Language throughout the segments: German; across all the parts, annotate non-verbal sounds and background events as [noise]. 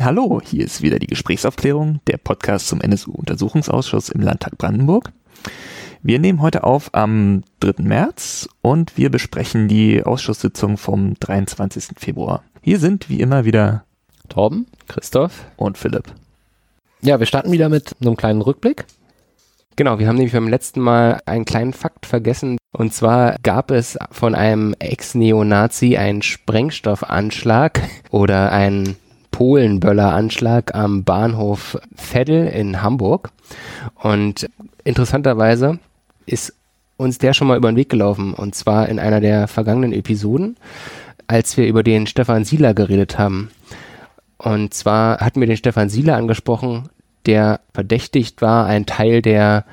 Hallo, hier ist wieder die Gesprächsaufklärung, der Podcast zum NSU-Untersuchungsausschuss im Landtag Brandenburg. Wir nehmen heute auf am 3. März und wir besprechen die Ausschusssitzung vom 23. Februar. Hier sind wie immer wieder Torben, Christoph und Philipp. Ja, wir starten wieder mit einem kleinen Rückblick. Genau, wir haben nämlich beim letzten Mal einen kleinen Fakt vergessen. Und zwar gab es von einem Ex-Neonazi einen Sprengstoffanschlag [laughs] oder einen Polenböller-Anschlag am Bahnhof Veddel in Hamburg. Und interessanterweise ist uns der schon mal über den Weg gelaufen. Und zwar in einer der vergangenen Episoden, als wir über den Stefan Sieler geredet haben. Und zwar hatten wir den Stefan Sieler angesprochen, der verdächtigt war, ein Teil der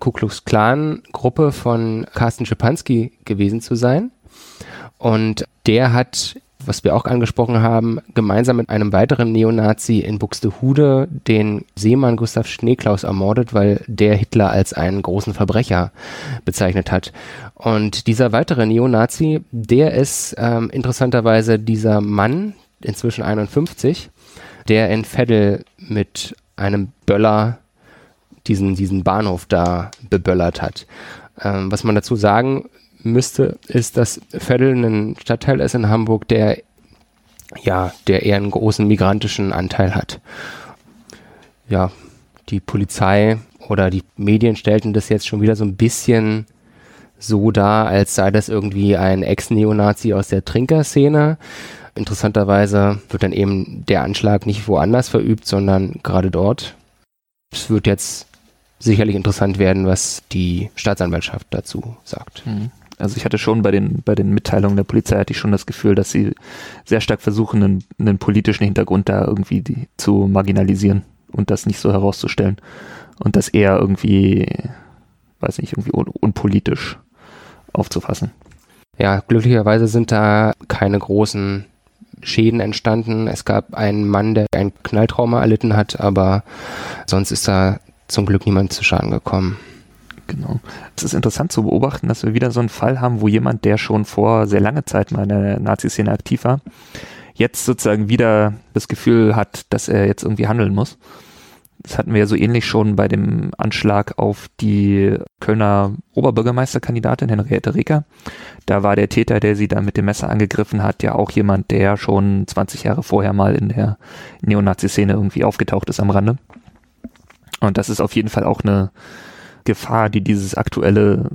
Ku Klux Klan Gruppe von Carsten Schipanski gewesen zu sein. Und der hat, was wir auch angesprochen haben, gemeinsam mit einem weiteren Neonazi in Buxtehude den Seemann Gustav Schneeklaus ermordet, weil der Hitler als einen großen Verbrecher bezeichnet hat. Und dieser weitere Neonazi, der ist ähm, interessanterweise dieser Mann, inzwischen 51, der in Veddel mit einem Böller diesen, diesen Bahnhof da beböllert hat. Ähm, was man dazu sagen müsste, ist, dass Veddel ein Stadtteil ist in Hamburg, der ja, der eher einen großen migrantischen Anteil hat. Ja, die Polizei oder die Medien stellten das jetzt schon wieder so ein bisschen so dar, als sei das irgendwie ein Ex-Neonazi aus der Trinkerszene. Interessanterweise wird dann eben der Anschlag nicht woanders verübt, sondern gerade dort. Es wird jetzt sicherlich interessant werden, was die Staatsanwaltschaft dazu sagt. Mhm. Also ich hatte schon bei den, bei den Mitteilungen der Polizei hatte ich schon das Gefühl, dass sie sehr stark versuchen, einen, einen politischen Hintergrund da irgendwie die, zu marginalisieren und das nicht so herauszustellen. Und das eher irgendwie, weiß nicht, irgendwie un, unpolitisch aufzufassen. Ja, glücklicherweise sind da keine großen Schäden entstanden. Es gab einen Mann, der ein Knalltrauma erlitten hat, aber sonst ist da zum Glück niemand zu Schaden gekommen. Genau. Es ist interessant zu beobachten, dass wir wieder so einen Fall haben, wo jemand, der schon vor sehr langer Zeit mal in der Nazi-Szene aktiv war, jetzt sozusagen wieder das Gefühl hat, dass er jetzt irgendwie handeln muss. Das hatten wir ja so ähnlich schon bei dem Anschlag auf die Kölner Oberbürgermeisterkandidatin Henriette Reker. Da war der Täter, der sie da mit dem Messer angegriffen hat, ja auch jemand, der schon 20 Jahre vorher mal in der Neonazi-Szene irgendwie aufgetaucht ist am Rande. Und das ist auf jeden Fall auch eine Gefahr, die dieses aktuelle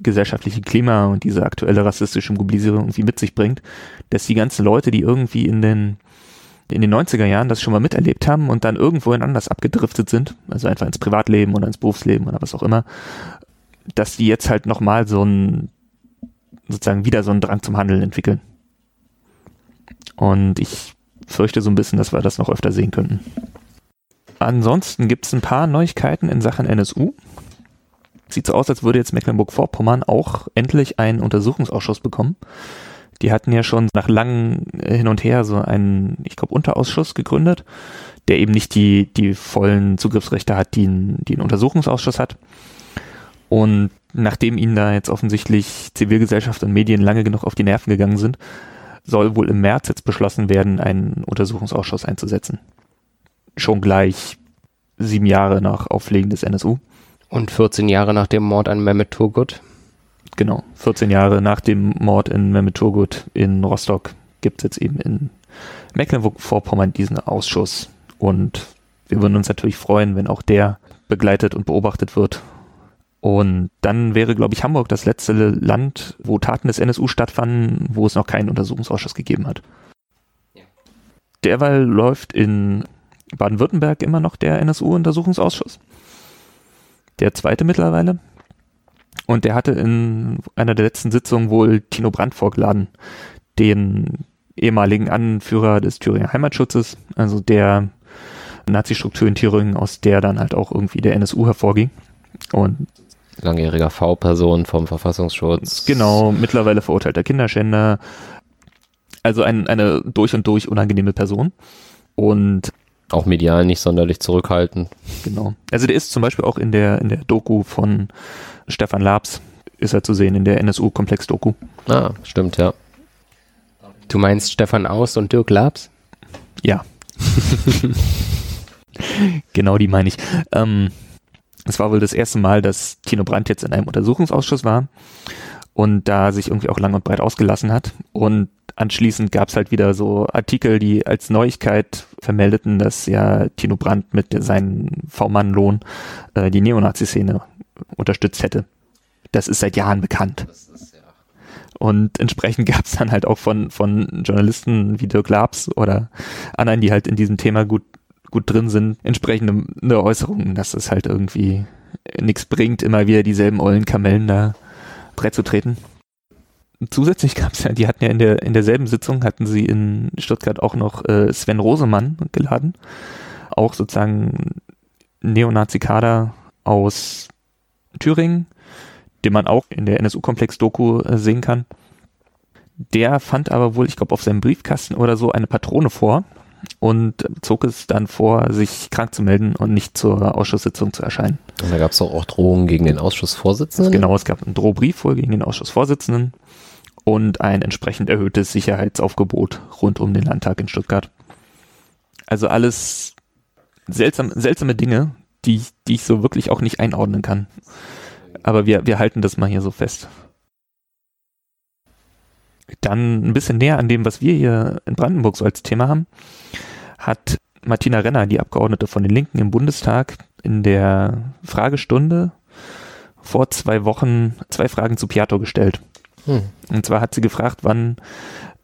gesellschaftliche Klima und diese aktuelle rassistische Mobilisierung irgendwie mit sich bringt, dass die ganzen Leute, die irgendwie in den in den 90er Jahren das schon mal miterlebt haben und dann irgendwohin anders abgedriftet sind, also einfach ins Privatleben oder ins Berufsleben oder was auch immer, dass die jetzt halt nochmal so ein, sozusagen wieder so einen Drang zum Handeln entwickeln. Und ich fürchte so ein bisschen, dass wir das noch öfter sehen könnten. Ansonsten gibt es ein paar Neuigkeiten in Sachen NSU. Sieht so aus, als würde jetzt Mecklenburg-Vorpommern auch endlich einen Untersuchungsausschuss bekommen. Die hatten ja schon nach langem Hin und Her so einen, ich glaube, Unterausschuss gegründet, der eben nicht die, die vollen Zugriffsrechte hat, die ein, die ein Untersuchungsausschuss hat. Und nachdem ihnen da jetzt offensichtlich Zivilgesellschaft und Medien lange genug auf die Nerven gegangen sind, soll wohl im März jetzt beschlossen werden, einen Untersuchungsausschuss einzusetzen. Schon gleich sieben Jahre nach Auflegen des NSU. Und 14 Jahre nach dem Mord an Mehmet Turgut genau, 14 Jahre nach dem Mord in Mehmet Turgut in Rostock gibt es jetzt eben in Mecklenburg-Vorpommern diesen Ausschuss. Und wir würden uns natürlich freuen, wenn auch der begleitet und beobachtet wird. Und dann wäre, glaube ich, Hamburg das letzte Land, wo Taten des NSU stattfanden, wo es noch keinen Untersuchungsausschuss gegeben hat. Ja. Derweil läuft in Baden-Württemberg immer noch der NSU-Untersuchungsausschuss. Der zweite mittlerweile. Und der hatte in einer der letzten Sitzungen wohl Tino Brandt vorgeladen, den ehemaligen Anführer des Thüringer Heimatschutzes, also der Nazi-Struktur in Thüringen, aus der dann halt auch irgendwie der NSU hervorging. Und langjähriger V-Person vom Verfassungsschutz. Genau, mittlerweile verurteilter Kinderschänder. Also ein, eine durch und durch unangenehme Person. Und auch medial nicht sonderlich zurückhaltend. Genau. Also der ist zum Beispiel auch in der, in der Doku von Stefan Labs ist er zu sehen in der NSU-Komplex-Doku. Ah, stimmt, ja. Du meinst Stefan Aus und Dirk Labs? Ja. [laughs] genau die meine ich. Ähm, es war wohl das erste Mal, dass Tino Brandt jetzt in einem Untersuchungsausschuss war und da sich irgendwie auch lang und breit ausgelassen hat. Und anschließend gab es halt wieder so Artikel, die als Neuigkeit vermeldeten, dass ja Tino Brandt mit seinem V-Mann-Lohn äh, die Neonazi-Szene unterstützt hätte. Das ist seit Jahren bekannt. Und entsprechend gab es dann halt auch von, von Journalisten wie Dirk Labs oder anderen, die halt in diesem Thema gut, gut drin sind, entsprechende ne Äußerungen, dass es halt irgendwie nichts bringt, immer wieder dieselben ollen Kamellen da Brett zu treten. Zusätzlich gab es ja, die hatten ja in der in derselben Sitzung hatten sie in Stuttgart auch noch äh, Sven Rosemann geladen, auch sozusagen Neonazi-Kader aus Thüringen, den man auch in der NSU-Komplex-Doku äh, sehen kann. Der fand aber wohl, ich glaube, auf seinem Briefkasten oder so eine Patrone vor und zog es dann vor, sich krank zu melden und nicht zur Ausschusssitzung zu erscheinen. Und da gab es auch Drohungen gegen den Ausschussvorsitzenden? Genau, es gab einen Drohbrief wohl gegen den Ausschussvorsitzenden und ein entsprechend erhöhtes Sicherheitsaufgebot rund um den Landtag in Stuttgart. Also alles seltsam, seltsame Dinge, die, die ich so wirklich auch nicht einordnen kann. Aber wir, wir halten das mal hier so fest. Dann ein bisschen näher an dem, was wir hier in Brandenburg so als Thema haben, hat Martina Renner, die Abgeordnete von den Linken im Bundestag, in der Fragestunde vor zwei Wochen zwei Fragen zu Piato gestellt. Hm. Und zwar hat sie gefragt, wann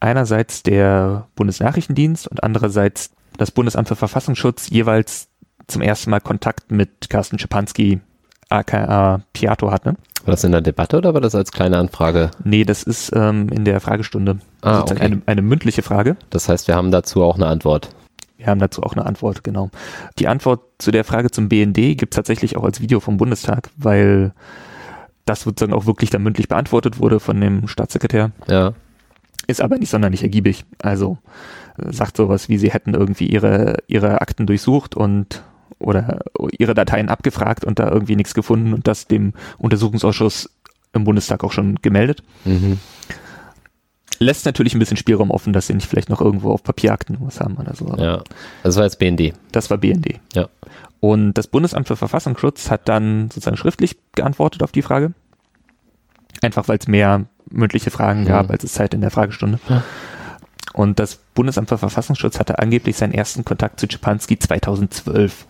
einerseits der Bundesnachrichtendienst und andererseits das Bundesamt für Verfassungsschutz jeweils zum ersten Mal Kontakt mit Carsten Schipanski, aka Piato hatte. War das in der Debatte oder war das als kleine Anfrage? Nee, das ist ähm, in der Fragestunde. Ah, okay. eine, eine mündliche Frage. Das heißt, wir haben dazu auch eine Antwort. Wir haben dazu auch eine Antwort, genau. Die Antwort zu der Frage zum BND gibt es tatsächlich auch als Video vom Bundestag, weil das sozusagen auch wirklich dann mündlich beantwortet wurde von dem Staatssekretär. Ja. Ist aber nicht sonderlich ergiebig. Also äh, sagt sowas wie, sie hätten irgendwie ihre, ihre Akten durchsucht und oder ihre Dateien abgefragt und da irgendwie nichts gefunden und das dem Untersuchungsausschuss im Bundestag auch schon gemeldet. Mhm. Lässt natürlich ein bisschen Spielraum offen, dass sie nicht vielleicht noch irgendwo auf Papierakten was haben oder so. Ja, das war jetzt BND. Das war BND. Ja. Und das Bundesamt für Verfassungsschutz hat dann sozusagen schriftlich geantwortet auf die Frage. Einfach weil es mehr mündliche Fragen mhm. gab, als es Zeit in der Fragestunde. Ja. Und das Bundesamt für Verfassungsschutz hatte angeblich seinen ersten Kontakt zu Czepanski 2012.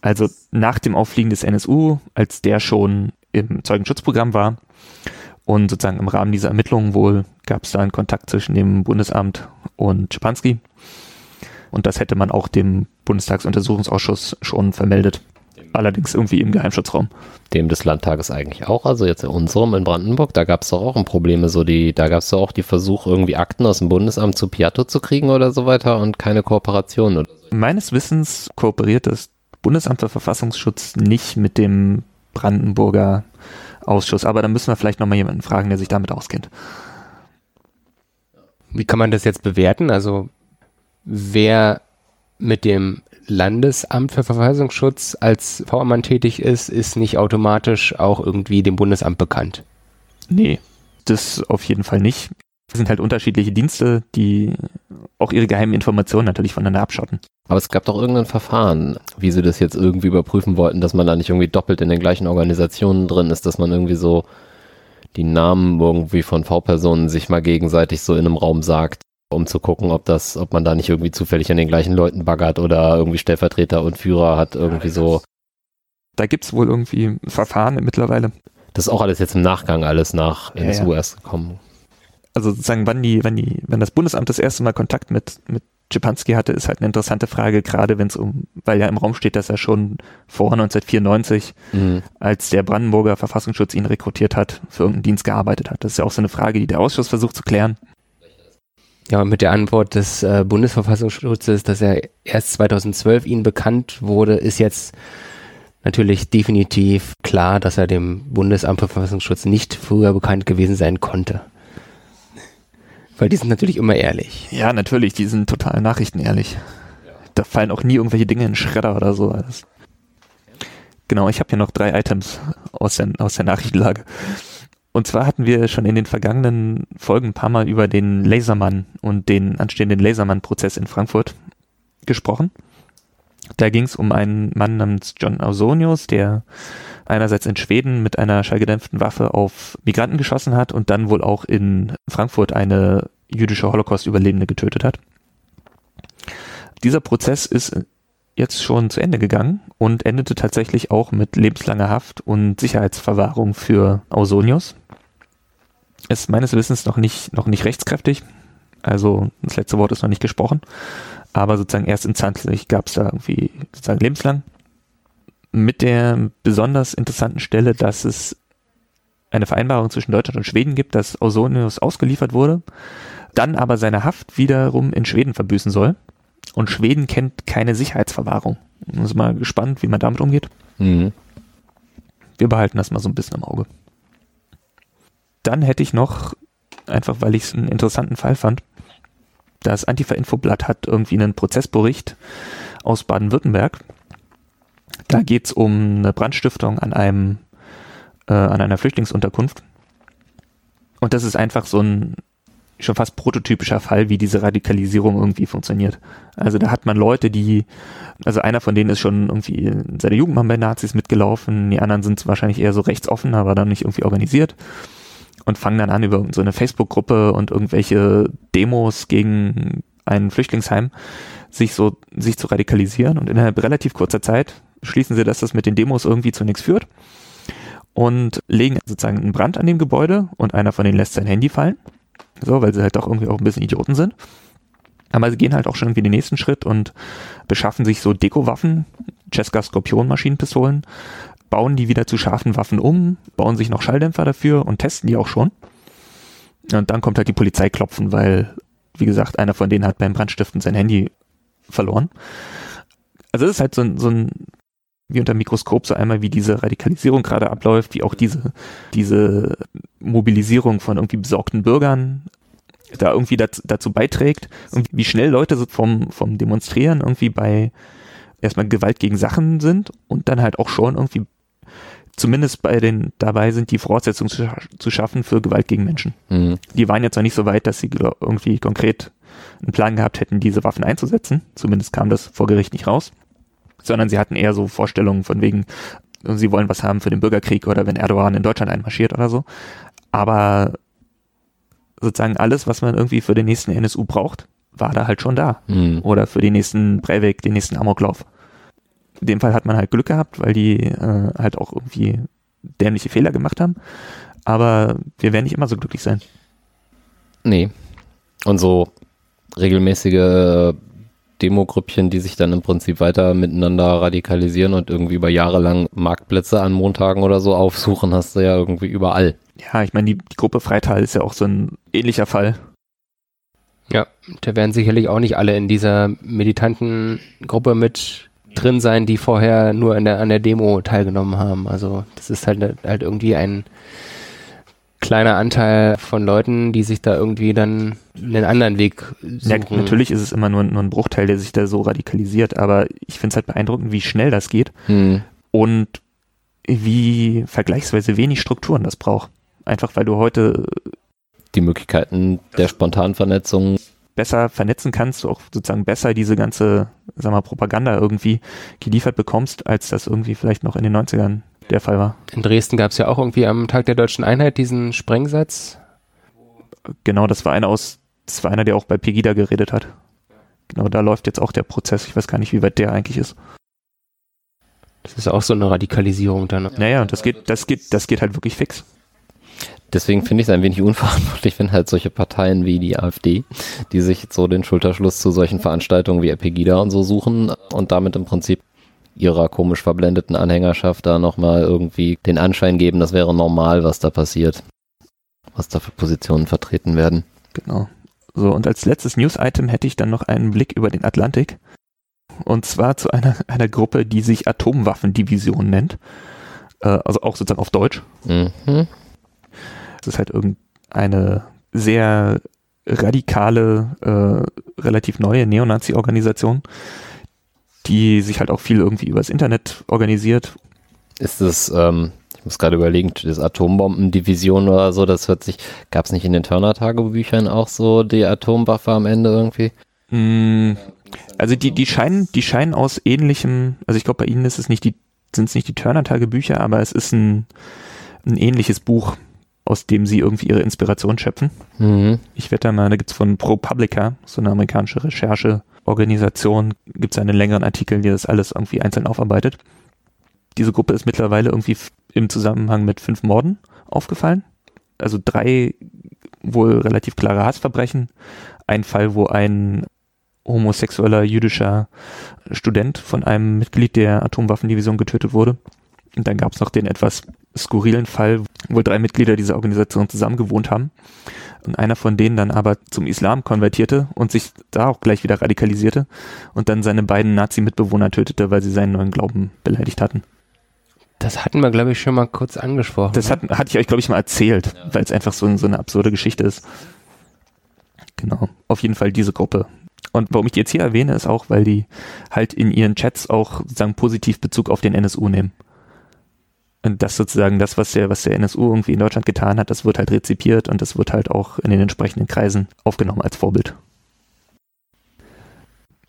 Also nach dem Auffliegen des NSU, als der schon im Zeugenschutzprogramm war. Und sozusagen im Rahmen dieser Ermittlungen wohl gab es da einen Kontakt zwischen dem Bundesamt und Czepanski. Und das hätte man auch dem Bundestagsuntersuchungsausschuss schon vermeldet. Allerdings irgendwie im Geheimschutzraum. Dem des Landtages eigentlich auch, also jetzt in unserem in Brandenburg, da gab es doch auch ein Probleme, so die, da gab es doch auch die Versuche, irgendwie Akten aus dem Bundesamt zu Piatto zu kriegen oder so weiter und keine Kooperation. Oder so. Meines Wissens kooperiert das Bundesamt für Verfassungsschutz nicht mit dem Brandenburger Ausschuss, aber da müssen wir vielleicht nochmal jemanden fragen, der sich damit auskennt. Wie kann man das jetzt bewerten? Also wer mit dem Landesamt für Verfassungsschutz als V-Mann tätig ist, ist nicht automatisch auch irgendwie dem Bundesamt bekannt. Nee, das auf jeden Fall nicht. Sind halt unterschiedliche Dienste, die auch ihre geheimen Informationen natürlich voneinander abschotten. Aber es gab doch irgendein Verfahren, wie sie das jetzt irgendwie überprüfen wollten, dass man da nicht irgendwie doppelt in den gleichen Organisationen drin ist, dass man irgendwie so die Namen irgendwie von V-Personen sich mal gegenseitig so in einem Raum sagt um zu gucken, ob das, ob man da nicht irgendwie zufällig an den gleichen Leuten baggert oder irgendwie Stellvertreter und Führer hat, irgendwie ja, so. Da gibt es wohl irgendwie Verfahren mittlerweile. Das ist auch alles jetzt im Nachgang, alles nach NSU ja, erst gekommen. Also sozusagen, wann die, wann die, wenn das Bundesamt das erste Mal Kontakt mit, mit Schipanski hatte, ist halt eine interessante Frage, gerade wenn es um, weil ja im Raum steht, dass er schon vor 1994, mhm. als der Brandenburger Verfassungsschutz ihn rekrutiert hat, für irgendeinen Dienst gearbeitet hat. Das ist ja auch so eine Frage, die der Ausschuss versucht zu klären. Ja, mit der Antwort des äh, Bundesverfassungsschutzes, dass er erst 2012 ihnen bekannt wurde, ist jetzt natürlich definitiv klar, dass er dem Bundesamt für Verfassungsschutz nicht früher bekannt gewesen sein konnte. Weil die sind natürlich immer ehrlich. Ja, natürlich, die sind total nachrichtenehrlich. Da fallen auch nie irgendwelche Dinge in Schredder oder so. Genau, ich habe hier noch drei Items aus der, aus der Nachrichtenlage. Und zwar hatten wir schon in den vergangenen Folgen ein paar Mal über den Lasermann und den anstehenden Lasermann-Prozess in Frankfurt gesprochen. Da ging es um einen Mann namens John Ausonius, der einerseits in Schweden mit einer schallgedämpften Waffe auf Migranten geschossen hat und dann wohl auch in Frankfurt eine jüdische Holocaust-Überlebende getötet hat. Dieser Prozess ist jetzt schon zu Ende gegangen und endete tatsächlich auch mit lebenslanger Haft und Sicherheitsverwahrung für Ausonius. Ist meines Wissens noch nicht, noch nicht rechtskräftig. Also das letzte Wort ist noch nicht gesprochen. Aber sozusagen erst instanzlich gab es da irgendwie sozusagen lebenslang. Mit der besonders interessanten Stelle, dass es eine Vereinbarung zwischen Deutschland und Schweden gibt, dass Ausonius ausgeliefert wurde, dann aber seine Haft wiederum in Schweden verbüßen soll. Und Schweden kennt keine Sicherheitsverwahrung. Ich bin mal gespannt, wie man damit umgeht. Mhm. Wir behalten das mal so ein bisschen im Auge. Dann hätte ich noch, einfach weil ich es einen interessanten Fall fand, das Antifa-Infoblatt hat irgendwie einen Prozessbericht aus Baden-Württemberg. Da geht es um eine Brandstiftung an einem, äh, an einer Flüchtlingsunterkunft. Und das ist einfach so ein schon fast prototypischer Fall, wie diese Radikalisierung irgendwie funktioniert. Also da hat man Leute, die, also einer von denen ist schon irgendwie in seiner Jugend mal bei Nazis mitgelaufen, die anderen sind wahrscheinlich eher so rechtsoffen, aber dann nicht irgendwie organisiert und fangen dann an, über so eine Facebook-Gruppe und irgendwelche Demos gegen ein Flüchtlingsheim sich so, sich zu radikalisieren und innerhalb relativ kurzer Zeit schließen sie, dass das mit den Demos irgendwie zu nichts führt und legen sozusagen einen Brand an dem Gebäude und einer von denen lässt sein Handy fallen. So, weil sie halt doch irgendwie auch ein bisschen Idioten sind. Aber sie gehen halt auch schon irgendwie den nächsten Schritt und beschaffen sich so Deko-Waffen, Cesca Skorpion-Maschinenpistolen, bauen die wieder zu scharfen Waffen um, bauen sich noch Schalldämpfer dafür und testen die auch schon. Und dann kommt halt die Polizei klopfen, weil, wie gesagt, einer von denen hat beim Brandstiften sein Handy verloren. Also es ist halt so ein, so ein, wie unter Mikroskop so einmal, wie diese Radikalisierung gerade abläuft, wie auch diese, diese Mobilisierung von irgendwie besorgten Bürgern da irgendwie dazu, dazu beiträgt und wie schnell Leute so vom, vom Demonstrieren irgendwie bei erstmal Gewalt gegen Sachen sind und dann halt auch schon irgendwie zumindest bei den dabei sind, die Voraussetzungen zu, zu schaffen für Gewalt gegen Menschen. Mhm. Die waren jetzt noch nicht so weit, dass sie irgendwie konkret einen Plan gehabt hätten, diese Waffen einzusetzen. Zumindest kam das vor Gericht nicht raus. Sondern sie hatten eher so Vorstellungen von wegen, sie wollen was haben für den Bürgerkrieg oder wenn Erdogan in Deutschland einmarschiert oder so. Aber sozusagen alles, was man irgendwie für den nächsten NSU braucht, war da halt schon da. Mhm. Oder für den nächsten Breivik, den nächsten Amoklauf in dem Fall hat man halt Glück gehabt, weil die äh, halt auch irgendwie dämliche Fehler gemacht haben. Aber wir werden nicht immer so glücklich sein. Nee. Und so regelmäßige Demogrüppchen, die sich dann im Prinzip weiter miteinander radikalisieren und irgendwie über Jahre lang Marktplätze an Montagen oder so aufsuchen, hast du ja irgendwie überall. Ja, ich meine, die, die Gruppe Freital ist ja auch so ein ähnlicher Fall. Ja, da werden sicherlich auch nicht alle in dieser militanten Gruppe mit drin sein, die vorher nur der, an der Demo teilgenommen haben. Also das ist halt, halt irgendwie ein kleiner Anteil von Leuten, die sich da irgendwie dann einen anderen Weg suchen. Ja, natürlich ist es immer nur, nur ein Bruchteil, der sich da so radikalisiert, aber ich finde es halt beeindruckend, wie schnell das geht hm. und wie vergleichsweise wenig Strukturen das braucht. Einfach weil du heute die Möglichkeiten der spontanen Vernetzung besser vernetzen kannst, auch sozusagen besser diese ganze, sag mal, Propaganda irgendwie geliefert bekommst, als das irgendwie vielleicht noch in den 90ern der Fall war. In Dresden gab es ja auch irgendwie am Tag der deutschen Einheit diesen Sprengsatz. Genau, das war einer aus, das war einer, der auch bei Pegida geredet hat. Genau, da läuft jetzt auch der Prozess. Ich weiß gar nicht, wie weit der eigentlich ist. Das ist auch so eine Radikalisierung dann. Naja, und das geht, das geht, das geht halt wirklich fix. Deswegen finde ich es ein wenig unverantwortlich, [laughs] wenn halt solche Parteien wie die AfD, die sich so den Schulterschluss zu solchen Veranstaltungen wie Epegida und so suchen und damit im Prinzip ihrer komisch verblendeten Anhängerschaft da nochmal irgendwie den Anschein geben, das wäre normal, was da passiert. Was da für Positionen vertreten werden. Genau. So, und als letztes News-Item hätte ich dann noch einen Blick über den Atlantik. Und zwar zu einer, [laughs] einer Gruppe, die sich Atomwaffendivision nennt. Äh, also auch sozusagen auf Deutsch. Mhm. Das ist halt irgendeine sehr radikale, äh, relativ neue Neonazi-Organisation, die sich halt auch viel irgendwie übers Internet organisiert. Ist es, ähm, ich muss gerade überlegen, das Atombombendivision oder so, das hört sich, gab es nicht in den Turner-Tagebüchern auch so die Atomwaffe am Ende irgendwie? Mm, also die, die scheinen, die scheinen aus ähnlichem, also ich glaube bei Ihnen ist es nicht die, sind es nicht die Turner-Tagebücher, aber es ist ein, ein ähnliches Buch, aus dem sie irgendwie ihre Inspiration schöpfen. Mhm. Ich wette mal, da gibt's von ProPublica, so eine amerikanische Rechercheorganisation, gibt's einen längeren Artikel, die das alles irgendwie einzeln aufarbeitet. Diese Gruppe ist mittlerweile irgendwie im Zusammenhang mit fünf Morden aufgefallen. Also drei wohl relativ klare Hassverbrechen. Ein Fall, wo ein homosexueller jüdischer Student von einem Mitglied der Atomwaffendivision getötet wurde. Und dann gab es noch den etwas skurrilen Fall, wo drei Mitglieder dieser Organisation zusammen gewohnt haben und einer von denen dann aber zum Islam konvertierte und sich da auch gleich wieder radikalisierte und dann seine beiden Nazi-Mitbewohner tötete, weil sie seinen neuen Glauben beleidigt hatten. Das hatten wir, glaube ich, schon mal kurz angesprochen. Das hat, hatte ich euch, glaube ich, mal erzählt, weil es einfach so, so eine absurde Geschichte ist. Genau, auf jeden Fall diese Gruppe. Und warum ich die jetzt hier erwähne, ist auch, weil die halt in ihren Chats auch sozusagen positiv Bezug auf den NSU nehmen. Und das sozusagen das, was der, was der NSU irgendwie in Deutschland getan hat, das wird halt rezipiert und das wird halt auch in den entsprechenden Kreisen aufgenommen als Vorbild.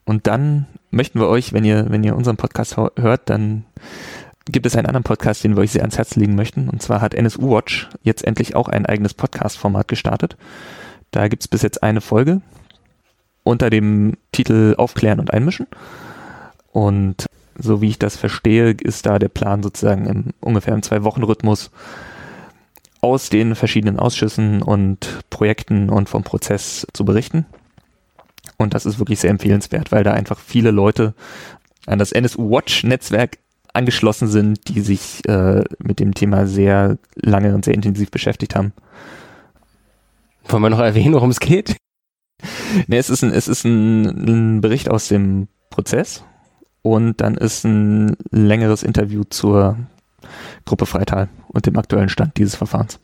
Und dann möchten wir euch, wenn ihr, wenn ihr unseren Podcast hört, dann gibt es einen anderen Podcast, den wir euch sehr ans Herz legen möchten. Und zwar hat NSU Watch jetzt endlich auch ein eigenes Podcast-Format gestartet. Da gibt es bis jetzt eine Folge unter dem Titel Aufklären und Einmischen. Und so wie ich das verstehe, ist da der Plan sozusagen im ungefähr im Zwei-Wochen-Rhythmus aus den verschiedenen Ausschüssen und Projekten und vom Prozess zu berichten. Und das ist wirklich sehr empfehlenswert, weil da einfach viele Leute an das NSU Watch Netzwerk angeschlossen sind, die sich äh, mit dem Thema sehr lange und sehr intensiv beschäftigt haben. Wollen wir noch erwähnen, worum es geht? Nee, es ist ein, es ist ein, ein Bericht aus dem Prozess und dann ist ein längeres Interview zur Gruppe Freital und dem aktuellen Stand dieses Verfahrens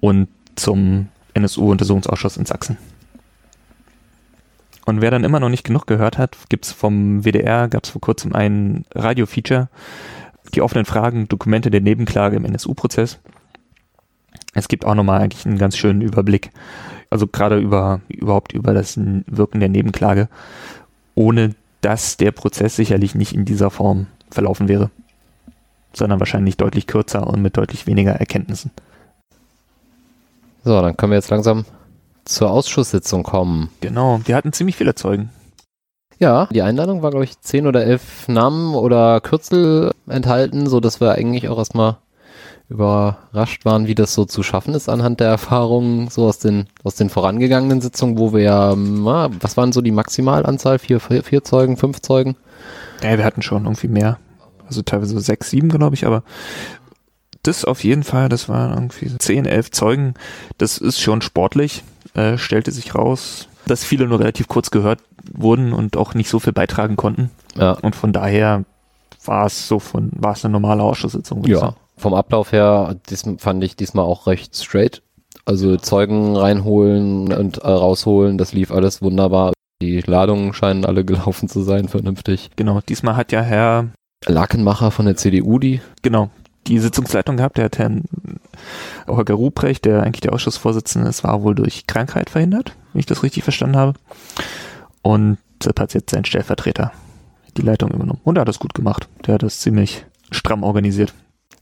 und zum NSU-Untersuchungsausschuss in Sachsen. Und wer dann immer noch nicht genug gehört hat, gibt's vom WDR, gab's vor kurzem ein Radio-Feature, die offenen Fragen, Dokumente der Nebenklage im NSU-Prozess. Es gibt auch nochmal eigentlich einen ganz schönen Überblick, also gerade über überhaupt über das Wirken der Nebenklage, ohne dass der Prozess sicherlich nicht in dieser Form verlaufen wäre, sondern wahrscheinlich deutlich kürzer und mit deutlich weniger Erkenntnissen. So, dann können wir jetzt langsam zur Ausschusssitzung kommen. Genau, wir hatten ziemlich viele Zeugen. Ja, die Einladung war, glaube ich, zehn oder elf Namen oder Kürzel enthalten, so dass wir eigentlich auch erstmal überrascht waren, wie das so zu schaffen ist anhand der Erfahrungen so aus den aus den vorangegangenen Sitzungen, wo wir ja, was waren so die Maximalanzahl? Vier, vier, vier Zeugen, fünf Zeugen? Ja, wir hatten schon irgendwie mehr. Also teilweise sechs, sieben, glaube ich, aber das auf jeden Fall, das waren irgendwie zehn, elf Zeugen. Das ist schon sportlich äh, stellte sich raus, dass viele nur relativ kurz gehört wurden und auch nicht so viel beitragen konnten. Ja. Und von daher war es so von, war es eine normale Ausschusssitzung. Ja, vom Ablauf her dies, fand ich diesmal auch recht straight. Also Zeugen reinholen und äh, rausholen, das lief alles wunderbar. Die Ladungen scheinen alle [laughs] gelaufen zu sein, vernünftig. Genau, diesmal hat ja Herr Lakenmacher von der CDU die. Genau, die Sitzungsleitung gehabt. Der hat Herrn Holger Ruprecht, der eigentlich der Ausschussvorsitzende ist, war wohl durch Krankheit verhindert, wenn ich das richtig verstanden habe. Und deshalb hat jetzt sein Stellvertreter die Leitung übernommen. Und er hat das gut gemacht. Der hat das ziemlich stramm organisiert.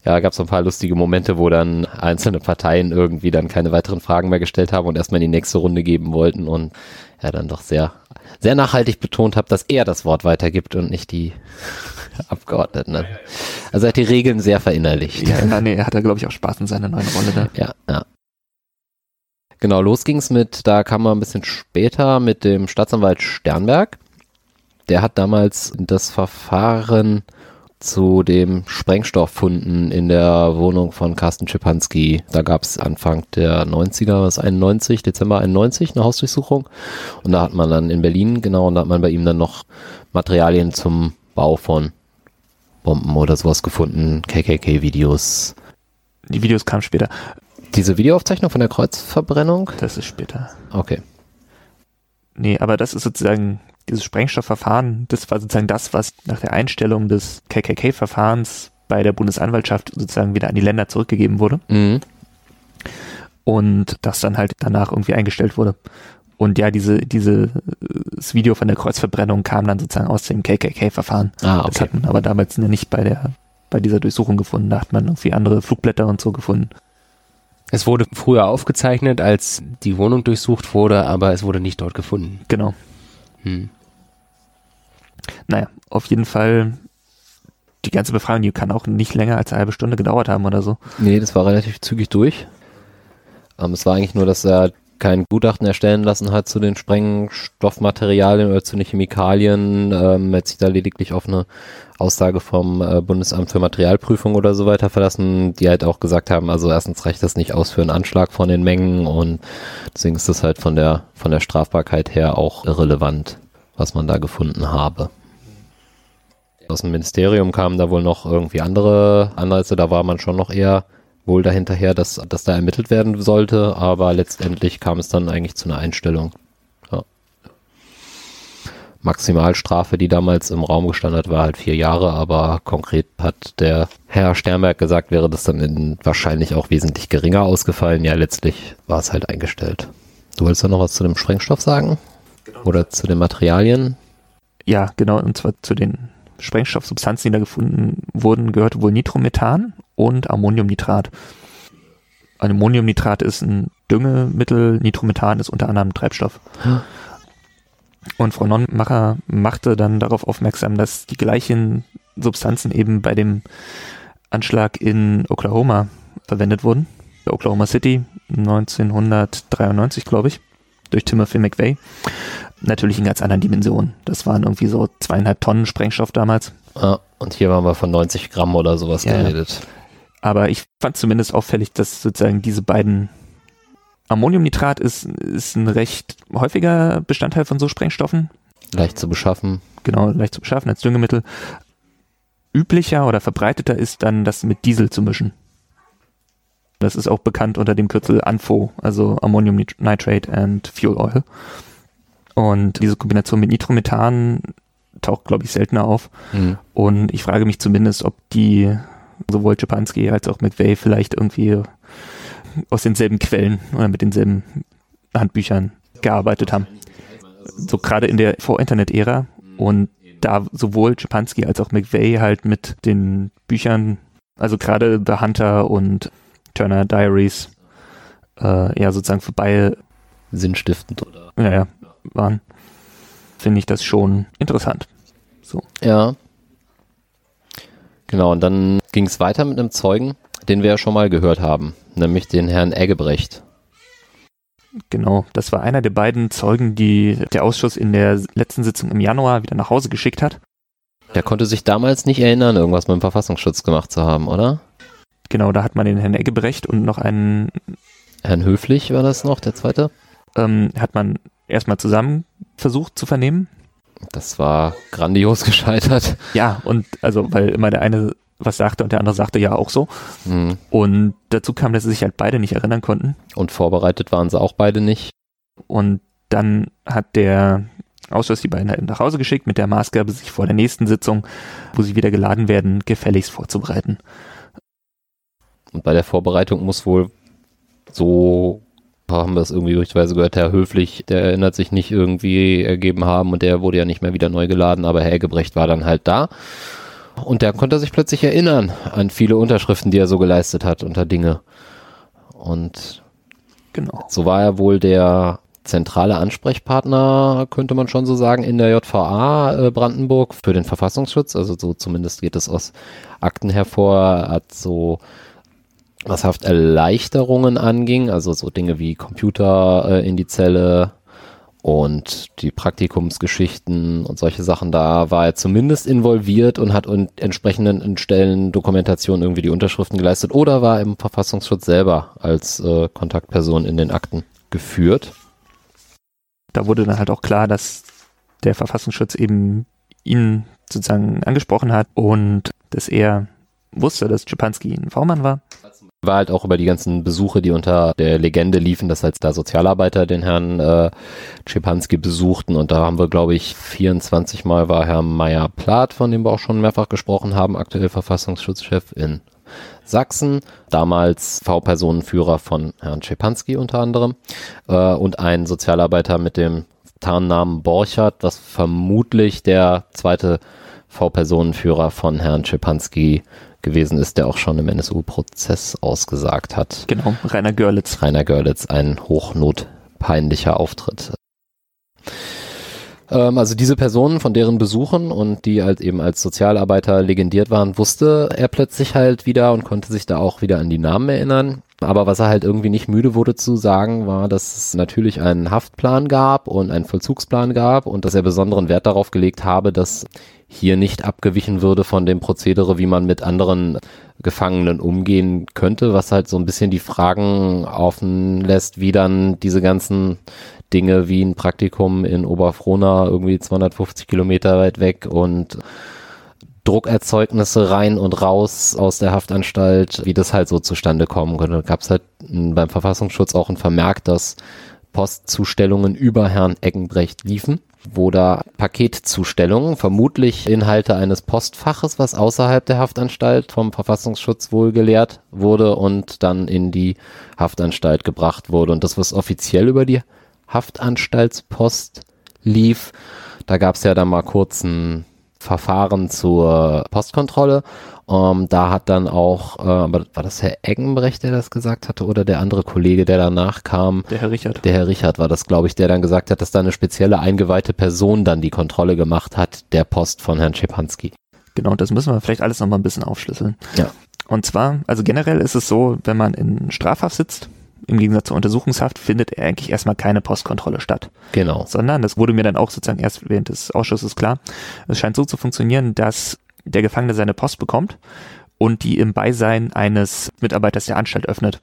Ja, gab es ein paar lustige Momente, wo dann einzelne Parteien irgendwie dann keine weiteren Fragen mehr gestellt haben und erstmal in die nächste Runde geben wollten und er dann doch sehr, sehr nachhaltig betont hat, dass er das Wort weitergibt und nicht die [laughs] Abgeordneten. Also er hat die Regeln sehr verinnerlicht. Ja, nee, er hat da, glaube ich, auch Spaß in seiner neuen Rolle da. Ja, ja. Genau, los ging's mit, da kam man ein bisschen später mit dem Staatsanwalt Sternberg. Der hat damals das Verfahren zu dem Sprengstofffunden in der Wohnung von Carsten Schipanski. Da gab es Anfang der 90er, was 91, Dezember 91, eine Hausdurchsuchung. Und da hat man dann in Berlin, genau, und da hat man bei ihm dann noch Materialien zum Bau von Bomben oder sowas gefunden, KKK-Videos. Die Videos kamen später. Diese Videoaufzeichnung von der Kreuzverbrennung? Das ist später. Okay. Nee, aber das ist sozusagen dieses Sprengstoffverfahren, das war sozusagen das, was nach der Einstellung des KKK-Verfahrens bei der Bundesanwaltschaft sozusagen wieder an die Länder zurückgegeben wurde. Mhm. Und das dann halt danach irgendwie eingestellt wurde. Und ja, diese, diese, das Video von der Kreuzverbrennung kam dann sozusagen aus dem KKK-Verfahren. Ah, okay. Das hat man aber damals nicht bei der, bei dieser Durchsuchung gefunden. Da hat man irgendwie andere Flugblätter und so gefunden. Es wurde früher aufgezeichnet, als die Wohnung durchsucht wurde, aber es wurde nicht dort gefunden. Genau. Hm. Naja, auf jeden Fall, die ganze Befragung, die kann auch nicht länger als eine halbe Stunde gedauert haben oder so. Nee, das war relativ zügig durch. Ähm, es war eigentlich nur, dass er kein Gutachten erstellen lassen hat zu den Sprengstoffmaterialien oder zu den Chemikalien. Ähm, hat sich da lediglich auf eine Aussage vom äh, Bundesamt für Materialprüfung oder so weiter verlassen, die halt auch gesagt haben, also erstens reicht das nicht aus für einen Anschlag von den Mengen und deswegen ist das halt von der, von der Strafbarkeit her auch irrelevant, was man da gefunden habe. Aus dem Ministerium kamen da wohl noch irgendwie andere Anreize, da war man schon noch eher wohl dahinterher, dass, dass da ermittelt werden sollte, aber letztendlich kam es dann eigentlich zu einer Einstellung. Ja. Maximalstrafe, die damals im Raum gestanden hat, war halt vier Jahre, aber konkret hat der Herr Sternberg gesagt, wäre das dann in wahrscheinlich auch wesentlich geringer ausgefallen. Ja, letztlich war es halt eingestellt. Du wolltest da noch was zu dem Sprengstoff sagen? Oder zu den Materialien? Ja, genau, und zwar zu den Sprengstoffsubstanzen, die da gefunden wurden, gehörte wohl Nitromethan und Ammoniumnitrat. Ammoniumnitrat ist ein Düngemittel, Nitromethan ist unter anderem Treibstoff. Und Frau Nonnenmacher machte dann darauf aufmerksam, dass die gleichen Substanzen eben bei dem Anschlag in Oklahoma verwendet wurden. Bei Oklahoma City 1993, glaube ich, durch Timothy McVeigh. Natürlich in ganz anderen Dimensionen. Das waren irgendwie so zweieinhalb Tonnen Sprengstoff damals. Ja, und hier waren wir von 90 Gramm oder sowas Ja, geredet. Aber ich fand zumindest auffällig, dass sozusagen diese beiden Ammoniumnitrat ist, ist ein recht häufiger Bestandteil von so Sprengstoffen. Leicht zu beschaffen. Genau, leicht zu beschaffen als Düngemittel. Üblicher oder verbreiteter ist dann, das mit Diesel zu mischen. Das ist auch bekannt unter dem Kürzel ANFO, also Ammonium Nit- Nitrate and Fuel Oil. Und diese Kombination mit Nitromethan taucht, glaube ich, seltener auf. Mhm. Und ich frage mich zumindest, ob die sowohl Czepanski als auch McVeigh vielleicht irgendwie aus denselben Quellen oder mit denselben Handbüchern gearbeitet haben. So gerade in der Vor-Internet-Ära und da sowohl Czepanski als auch McVeigh halt mit den Büchern, also gerade The Hunter und Turner Diaries, äh, ja sozusagen vorbei Sinnstiftend oder. ja, ja, waren, finde ich das schon interessant. Ja. Genau, und dann ging es weiter mit einem Zeugen, den wir ja schon mal gehört haben, nämlich den Herrn Eggebrecht. Genau, das war einer der beiden Zeugen, die der Ausschuss in der letzten Sitzung im Januar wieder nach Hause geschickt hat. Der konnte sich damals nicht erinnern, irgendwas mit dem Verfassungsschutz gemacht zu haben, oder? Genau, da hat man den Herrn Eggebrecht und noch einen, Herrn Höflich war das noch, der zweite? ähm, hat man erstmal zusammen versucht zu vernehmen. Das war grandios [laughs] gescheitert. Ja, und also, weil immer der eine was sagte und der andere sagte ja auch so. Hm. Und dazu kam, dass sie sich halt beide nicht erinnern konnten. Und vorbereitet waren sie auch beide nicht. Und dann hat der Ausschuss die beiden halt nach Hause geschickt mit der Maßgabe, sich vor der nächsten Sitzung, wo sie wieder geladen werden, gefälligst vorzubereiten. Und bei der Vorbereitung muss wohl so, haben wir es irgendwie durchweise gehört, Herr Höflich, der erinnert sich nicht irgendwie ergeben haben und der wurde ja nicht mehr wieder neu geladen, aber Herr Gebrecht war dann halt da. Und der konnte sich plötzlich erinnern an viele Unterschriften, die er so geleistet hat unter Dinge. Und Genau. so war er wohl der zentrale Ansprechpartner, könnte man schon so sagen, in der JVA äh, Brandenburg für den Verfassungsschutz. Also so zumindest geht es aus Akten hervor. Er hat so was Hafterleichterungen anging, also so Dinge wie Computer äh, in die Zelle und die Praktikumsgeschichten und solche Sachen, da war er zumindest involviert und hat und entsprechenden Stellen Dokumentation irgendwie die Unterschriften geleistet oder war im Verfassungsschutz selber als äh, Kontaktperson in den Akten geführt. Da wurde dann halt auch klar, dass der Verfassungsschutz eben ihn sozusagen angesprochen hat und dass er wusste, dass Czepanski ein V-Mann war. War halt auch über die ganzen Besuche, die unter der Legende liefen, dass halt da Sozialarbeiter den Herrn äh, Schipanski besuchten. Und da haben wir, glaube ich, 24 Mal war Herr Meyer-Plath, von dem wir auch schon mehrfach gesprochen haben, aktuell Verfassungsschutzchef in Sachsen, damals V-Personenführer von Herrn Schepanski unter anderem, äh, und ein Sozialarbeiter mit dem Tarnnamen Borchert, was vermutlich der zweite V-Personenführer von Herrn Schepanski gewesen ist, der auch schon im NSU-Prozess ausgesagt hat. Genau, Rainer Görlitz. Rainer Görlitz, ein hochnotpeinlicher Auftritt. Ähm, also diese Personen, von deren Besuchen und die halt eben als Sozialarbeiter legendiert waren, wusste er plötzlich halt wieder und konnte sich da auch wieder an die Namen erinnern. Aber was er halt irgendwie nicht müde wurde zu sagen, war, dass es natürlich einen Haftplan gab und einen Vollzugsplan gab und dass er besonderen Wert darauf gelegt habe, dass hier nicht abgewichen würde von dem Prozedere, wie man mit anderen Gefangenen umgehen könnte, was halt so ein bisschen die Fragen offen lässt, wie dann diese ganzen Dinge wie ein Praktikum in Oberfrohna irgendwie 250 Kilometer weit weg und Druckerzeugnisse rein und raus aus der Haftanstalt, wie das halt so zustande kommen könnte. Gab es halt beim Verfassungsschutz auch ein Vermerk, dass Postzustellungen über Herrn Eggenbrecht liefen, wo da Paketzustellungen, vermutlich Inhalte eines Postfaches, was außerhalb der Haftanstalt vom Verfassungsschutz wohl gelehrt wurde und dann in die Haftanstalt gebracht wurde. Und das, was offiziell über die Haftanstaltspost lief. Da gab es ja dann mal kurz ein Verfahren zur Postkontrolle. Ähm, da hat dann auch, äh, war das Herr Eggenbrecht, der das gesagt hatte, oder der andere Kollege, der danach kam? Der Herr Richard. Der Herr Richard war das, glaube ich, der dann gesagt hat, dass da eine spezielle eingeweihte Person dann die Kontrolle gemacht hat, der Post von Herrn Schepanski. Genau, das müssen wir vielleicht alles nochmal ein bisschen aufschlüsseln. Ja. Und zwar, also generell ist es so, wenn man in Strafhaft sitzt, im Gegensatz zur Untersuchungshaft findet eigentlich erstmal keine Postkontrolle statt. Genau. Sondern, das wurde mir dann auch sozusagen erst während des Ausschusses klar, es scheint so zu funktionieren, dass der Gefangene seine Post bekommt und die im Beisein eines Mitarbeiters der Anstalt öffnet.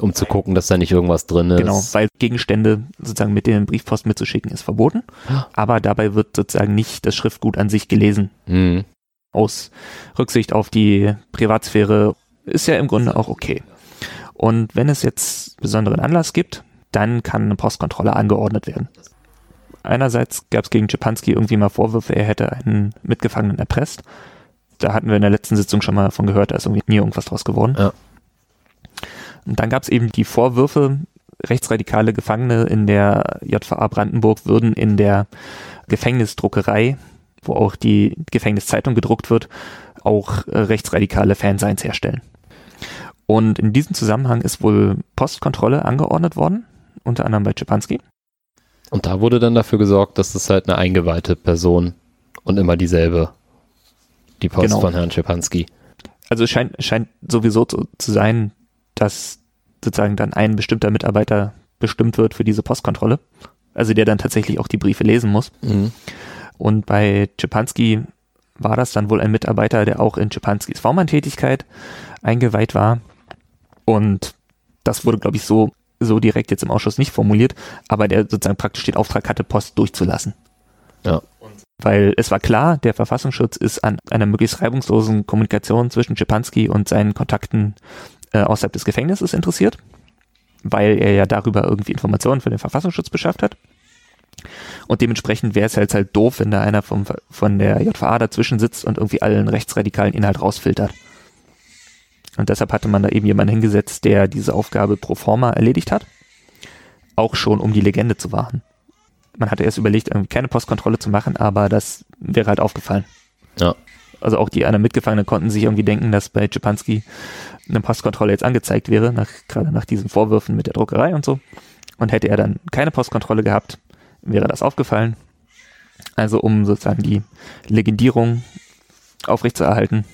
Um zu gucken, dass da nicht irgendwas drin ist. Genau, weil Gegenstände sozusagen mit den Briefpost mitzuschicken ist verboten. Aber dabei wird sozusagen nicht das Schriftgut an sich gelesen. Mhm. Aus Rücksicht auf die Privatsphäre ist ja im Grunde auch okay. Und wenn es jetzt besonderen Anlass gibt, dann kann eine Postkontrolle angeordnet werden. Einerseits gab es gegen Czepanski irgendwie mal Vorwürfe, er hätte einen Mitgefangenen erpresst. Da hatten wir in der letzten Sitzung schon mal davon gehört, da ist irgendwie nie irgendwas draus geworden. Ja. Und dann gab es eben die Vorwürfe, rechtsradikale Gefangene in der JVA Brandenburg würden in der Gefängnisdruckerei, wo auch die Gefängniszeitung gedruckt wird, auch äh, rechtsradikale Fanseins herstellen. Und in diesem Zusammenhang ist wohl Postkontrolle angeordnet worden, unter anderem bei Czepanski. Und da wurde dann dafür gesorgt, dass das halt eine eingeweihte Person und immer dieselbe, die Post genau. von Herrn Czepanski. Also es scheint, scheint sowieso zu, zu sein, dass sozusagen dann ein bestimmter Mitarbeiter bestimmt wird für diese Postkontrolle. Also der dann tatsächlich auch die Briefe lesen muss. Mhm. Und bei Czepanski war das dann wohl ein Mitarbeiter, der auch in Czepanskis V-Mann-Tätigkeit eingeweiht war und das wurde, glaube ich, so, so direkt jetzt im Ausschuss nicht formuliert, aber der sozusagen praktisch den Auftrag hatte, Post durchzulassen. Ja. Weil es war klar, der Verfassungsschutz ist an einer möglichst reibungslosen Kommunikation zwischen Schipanski und seinen Kontakten äh, außerhalb des Gefängnisses interessiert, weil er ja darüber irgendwie Informationen für den Verfassungsschutz beschafft hat. Und dementsprechend wäre es halt halt doof, wenn da einer vom, von der JVA dazwischen sitzt und irgendwie allen rechtsradikalen Inhalt rausfiltert. Und deshalb hatte man da eben jemanden hingesetzt, der diese Aufgabe pro forma erledigt hat. Auch schon, um die Legende zu wahren. Man hatte erst überlegt, irgendwie keine Postkontrolle zu machen, aber das wäre halt aufgefallen. Ja. Also auch die anderen Mitgefangenen konnten sich irgendwie denken, dass bei Czepanski eine Postkontrolle jetzt angezeigt wäre, nach, gerade nach diesen Vorwürfen mit der Druckerei und so. Und hätte er dann keine Postkontrolle gehabt, wäre das aufgefallen. Also um sozusagen die Legendierung aufrechtzuerhalten,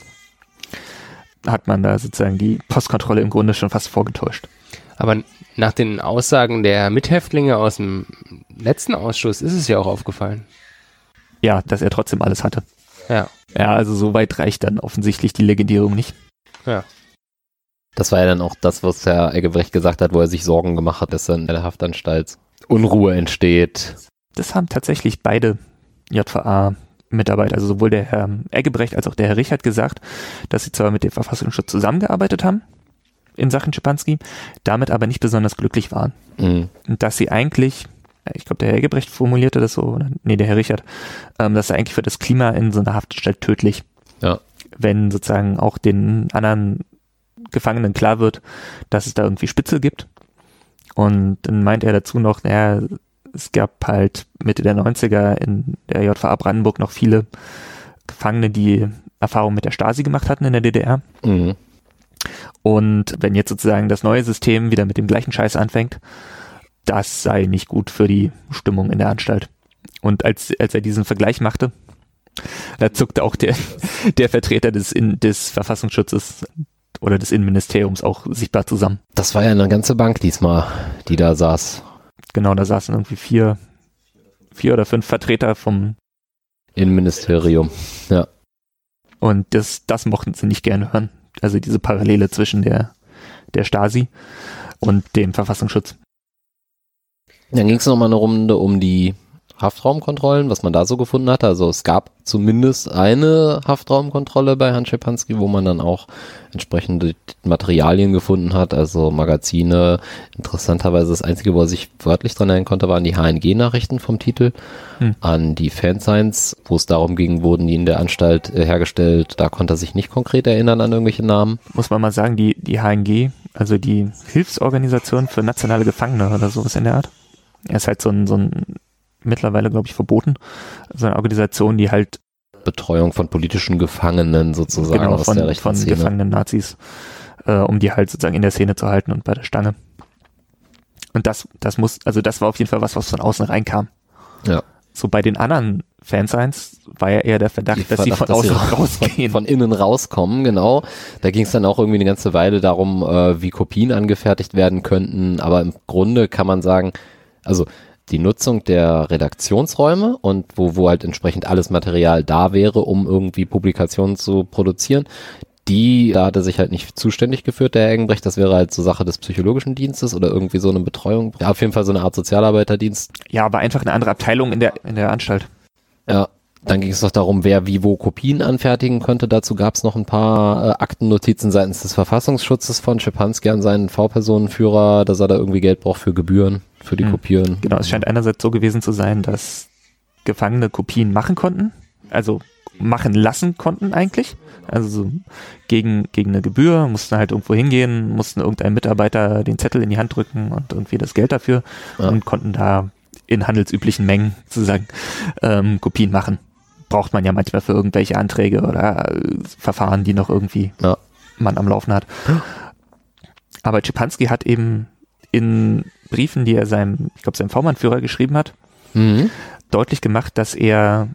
hat man da sozusagen die Postkontrolle im Grunde schon fast vorgetäuscht. Aber nach den Aussagen der Mithäftlinge aus dem letzten Ausschuss ist es ja auch aufgefallen. Ja, dass er trotzdem alles hatte. Ja. Ja, also so weit reicht dann offensichtlich die Legendierung nicht. Ja. Das war ja dann auch das, was Herr Eggebrecht gesagt hat, wo er sich Sorgen gemacht hat, dass dann in der Haftanstalt Unruhe entsteht. Das haben tatsächlich beide JVA Mitarbeiter, also sowohl der Herr Eggebrecht als auch der Herr Richard gesagt, dass sie zwar mit dem Verfassungsschutz zusammengearbeitet haben in Sachen Schipanski, damit aber nicht besonders glücklich waren. Mhm. Und dass sie eigentlich, ich glaube, der Herr Eggebrecht formulierte das so, oder, nee, der Herr Richard, ähm, dass er eigentlich für das Klima in so einer Haftanstalt tödlich. Ja. Wenn sozusagen auch den anderen Gefangenen klar wird, dass es da irgendwie Spitzel gibt. Und dann meint er dazu noch, naja, es gab halt Mitte der 90er in der JVA Brandenburg noch viele Gefangene, die Erfahrung mit der Stasi gemacht hatten in der DDR. Mhm. Und wenn jetzt sozusagen das neue System wieder mit dem gleichen Scheiß anfängt, das sei nicht gut für die Stimmung in der Anstalt. Und als, als er diesen Vergleich machte, da zuckte auch der, [laughs] der Vertreter des, in, des Verfassungsschutzes oder des Innenministeriums auch sichtbar zusammen. Das war ja eine ganze Bank diesmal, die da saß. Genau, da saßen irgendwie vier, vier oder fünf Vertreter vom Innenministerium. Ja. Und das, das mochten sie nicht gerne hören. Also diese Parallele zwischen der, der Stasi und dem Verfassungsschutz. Dann ging es nochmal eine Runde um die Haftraumkontrollen, was man da so gefunden hatte. Also es gab zumindest eine Haftraumkontrolle bei Hans Schepanski, wo man dann auch entsprechende Materialien gefunden hat, also Magazine. Interessanterweise das Einzige, wo er sich wörtlich dran erinnern konnte, waren die HNG-Nachrichten vom Titel hm. an die Fansigns, wo es darum ging, wurden die in der Anstalt äh, hergestellt. Da konnte er sich nicht konkret erinnern an irgendwelche Namen. Muss man mal sagen, die, die HNG, also die Hilfsorganisation für nationale Gefangene oder sowas in der Art. Er ist halt so ein, so ein mittlerweile, glaube ich, verboten. So eine Organisation, die halt Betreuung von politischen Gefangenen sozusagen genau, aus von, der rechten von Szene. gefangenen Nazis, äh, um die halt sozusagen in der Szene zu halten und bei der Stange. Und das, das muss, also das war auf jeden Fall was, was von außen reinkam. Ja. So bei den anderen Fansigns war ja eher der Verdacht, Verdacht dass sie von dass außen [laughs] sie rausgehen. Von, von, innen rauskommen, genau. Da ging es dann auch irgendwie eine ganze Weile darum, äh, wie Kopien angefertigt werden könnten. Aber im Grunde kann man sagen, also die Nutzung der Redaktionsräume und wo, wo halt entsprechend alles Material da wäre, um irgendwie Publikationen zu produzieren. Die, da hat er sich halt nicht zuständig geführt, der Herr Engenbrecht. Das wäre halt so Sache des psychologischen Dienstes oder irgendwie so eine Betreuung. Ja, auf jeden Fall so eine Art Sozialarbeiterdienst. Ja, aber einfach eine andere Abteilung in der, in der Anstalt. Ja, dann ging es doch darum, wer wie wo Kopien anfertigen könnte. Dazu gab es noch ein paar äh, Aktennotizen seitens des Verfassungsschutzes von Schepanski an seinen V-Personenführer, dass er da irgendwie Geld braucht für Gebühren, für die hm. Kopieren. Genau, es scheint einerseits so gewesen zu sein, dass Gefangene Kopien machen konnten, also machen lassen konnten eigentlich. Also so gegen, gegen eine Gebühr, mussten halt irgendwo hingehen, mussten irgendeinem Mitarbeiter den Zettel in die Hand drücken und irgendwie das Geld dafür ja. und konnten da in handelsüblichen Mengen sozusagen ähm, Kopien machen braucht man ja manchmal für irgendwelche Anträge oder äh, Verfahren, die noch irgendwie ja. man am Laufen hat. Aber Czepanski hat eben in Briefen, die er seinem, ich glaube, seinem V-Mann-Führer geschrieben hat, mhm. deutlich gemacht, dass er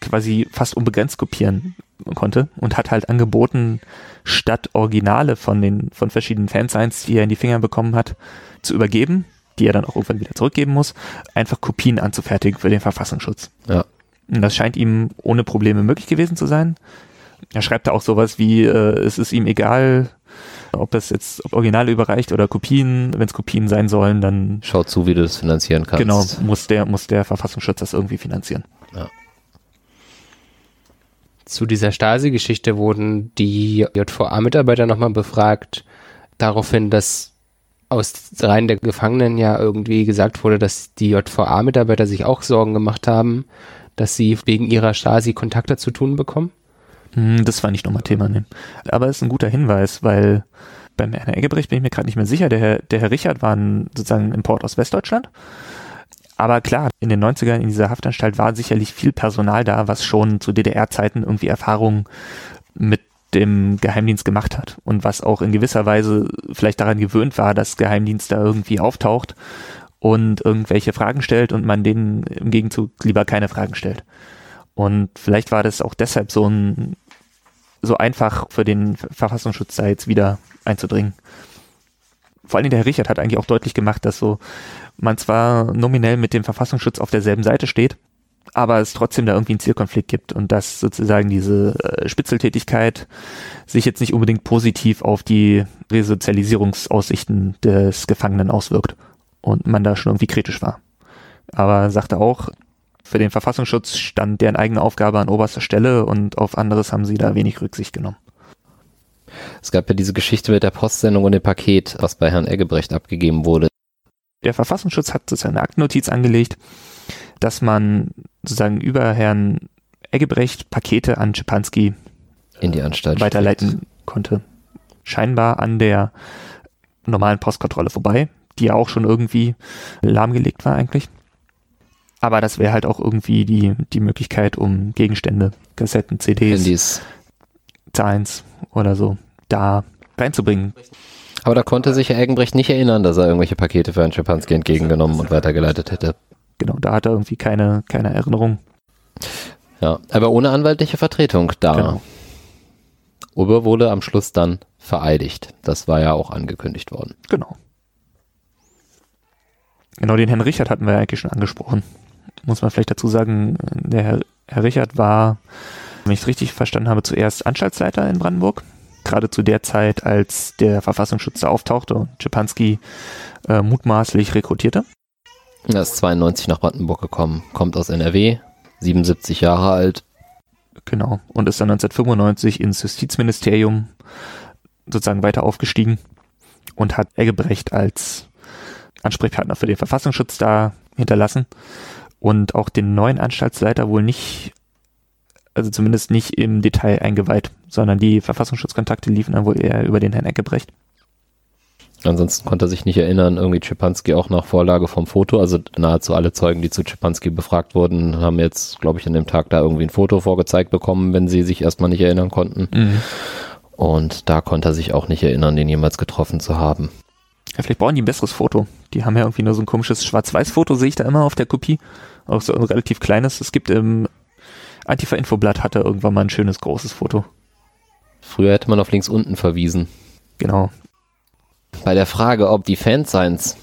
quasi fast unbegrenzt kopieren konnte und hat halt angeboten, statt Originale von den, von verschiedenen Fansigns, die er in die Finger bekommen hat, zu übergeben, die er dann auch irgendwann wieder zurückgeben muss, einfach Kopien anzufertigen für den Verfassungsschutz. Ja. Und das scheint ihm ohne Probleme möglich gewesen zu sein. Er schreibt da auch sowas wie, äh, es ist ihm egal, ob das jetzt Originale überreicht oder Kopien. Wenn es Kopien sein sollen, dann. Schaut zu, wie du das finanzieren kannst. Genau, muss der, muss der Verfassungsschutz das irgendwie finanzieren. Ja. Zu dieser Stasi-Geschichte wurden die JVA-Mitarbeiter nochmal befragt, daraufhin, dass aus Reihen der Gefangenen ja irgendwie gesagt wurde, dass die JVA-Mitarbeiter sich auch Sorgen gemacht haben, dass sie wegen ihrer Stasi Kontakte zu tun bekommen? Hm, das war nicht nochmal Thema, ne. Aber es ist ein guter Hinweis, weil beim Herrn Eggebrecht bin ich mir gerade nicht mehr sicher. Der Herr, der Herr Richard war ein, sozusagen ein Import aus Westdeutschland. Aber klar, in den 90ern in dieser Haftanstalt war sicherlich viel Personal da, was schon zu DDR-Zeiten irgendwie Erfahrungen mit dem Geheimdienst gemacht hat und was auch in gewisser Weise vielleicht daran gewöhnt war, dass Geheimdienst da irgendwie auftaucht und irgendwelche Fragen stellt und man denen im Gegenzug lieber keine Fragen stellt. Und vielleicht war das auch deshalb so ein so einfach für den Verfassungsschutz da jetzt wieder einzudringen. Vor allem der Herr Richard hat eigentlich auch deutlich gemacht, dass so man zwar nominell mit dem Verfassungsschutz auf derselben Seite steht, aber es trotzdem da irgendwie einen Zielkonflikt gibt und dass sozusagen diese äh, Spitzeltätigkeit sich jetzt nicht unbedingt positiv auf die Resozialisierungsaussichten des Gefangenen auswirkt und man da schon irgendwie kritisch war. Aber sagte auch, für den Verfassungsschutz stand deren eigene Aufgabe an oberster Stelle und auf anderes haben sie da wenig Rücksicht genommen. Es gab ja diese Geschichte mit der Postsendung und dem Paket, was bei Herrn Eggebrecht abgegeben wurde. Der Verfassungsschutz hat sozusagen eine Aktennotiz angelegt, dass man sozusagen über Herrn Eggebrecht Pakete an Schipanski in die Anstalt weiterleiten steht. konnte. scheinbar an der normalen Postkontrolle vorbei, die ja auch schon irgendwie lahmgelegt war eigentlich. Aber das wäre halt auch irgendwie die, die Möglichkeit, um Gegenstände, Kassetten, CDs, Handys. Zahns oder so da reinzubringen. Aber da konnte sich Herr Eggenbrecht nicht erinnern, dass er irgendwelche Pakete für Herrn Schipanski entgegengenommen und weitergeleitet hätte. Genau, da hat er irgendwie keine, keine Erinnerung. Ja, aber ohne anwaltliche Vertretung da. Genau. Ober wurde am Schluss dann vereidigt. Das war ja auch angekündigt worden. Genau. Genau, den Herrn Richard hatten wir ja eigentlich schon angesprochen. Muss man vielleicht dazu sagen, der Herr, Herr Richard war, wenn ich es richtig verstanden habe, zuerst Anstaltsleiter in Brandenburg. Gerade zu der Zeit, als der Verfassungsschutz da auftauchte und Czepanski äh, mutmaßlich rekrutierte. Er ist 92 nach Brandenburg gekommen, kommt aus NRW, 77 Jahre alt. Genau. Und ist dann 1995 ins Justizministerium sozusagen weiter aufgestiegen und hat Eggebrecht als Ansprechpartner für den Verfassungsschutz da hinterlassen und auch den neuen Anstaltsleiter wohl nicht, also zumindest nicht im Detail eingeweiht, sondern die Verfassungsschutzkontakte liefen dann wohl eher über den Herrn Eggebrecht. Ansonsten konnte er sich nicht erinnern, irgendwie Czepanski auch nach Vorlage vom Foto. Also nahezu alle Zeugen, die zu Czepanski befragt wurden, haben jetzt, glaube ich, an dem Tag da irgendwie ein Foto vorgezeigt bekommen, wenn sie sich erstmal nicht erinnern konnten. Mhm. Und da konnte er sich auch nicht erinnern, den jemals getroffen zu haben. Ja, vielleicht brauchen die ein besseres Foto. Die haben ja irgendwie nur so ein komisches Schwarz-Weiß-Foto, sehe ich da immer auf der Kopie. Auch so ein relativ kleines. Es gibt im Antifa-Infoblatt hatte irgendwann mal ein schönes großes Foto. Früher hätte man auf links unten verwiesen. Genau. Bei der Frage, ob die Fansigns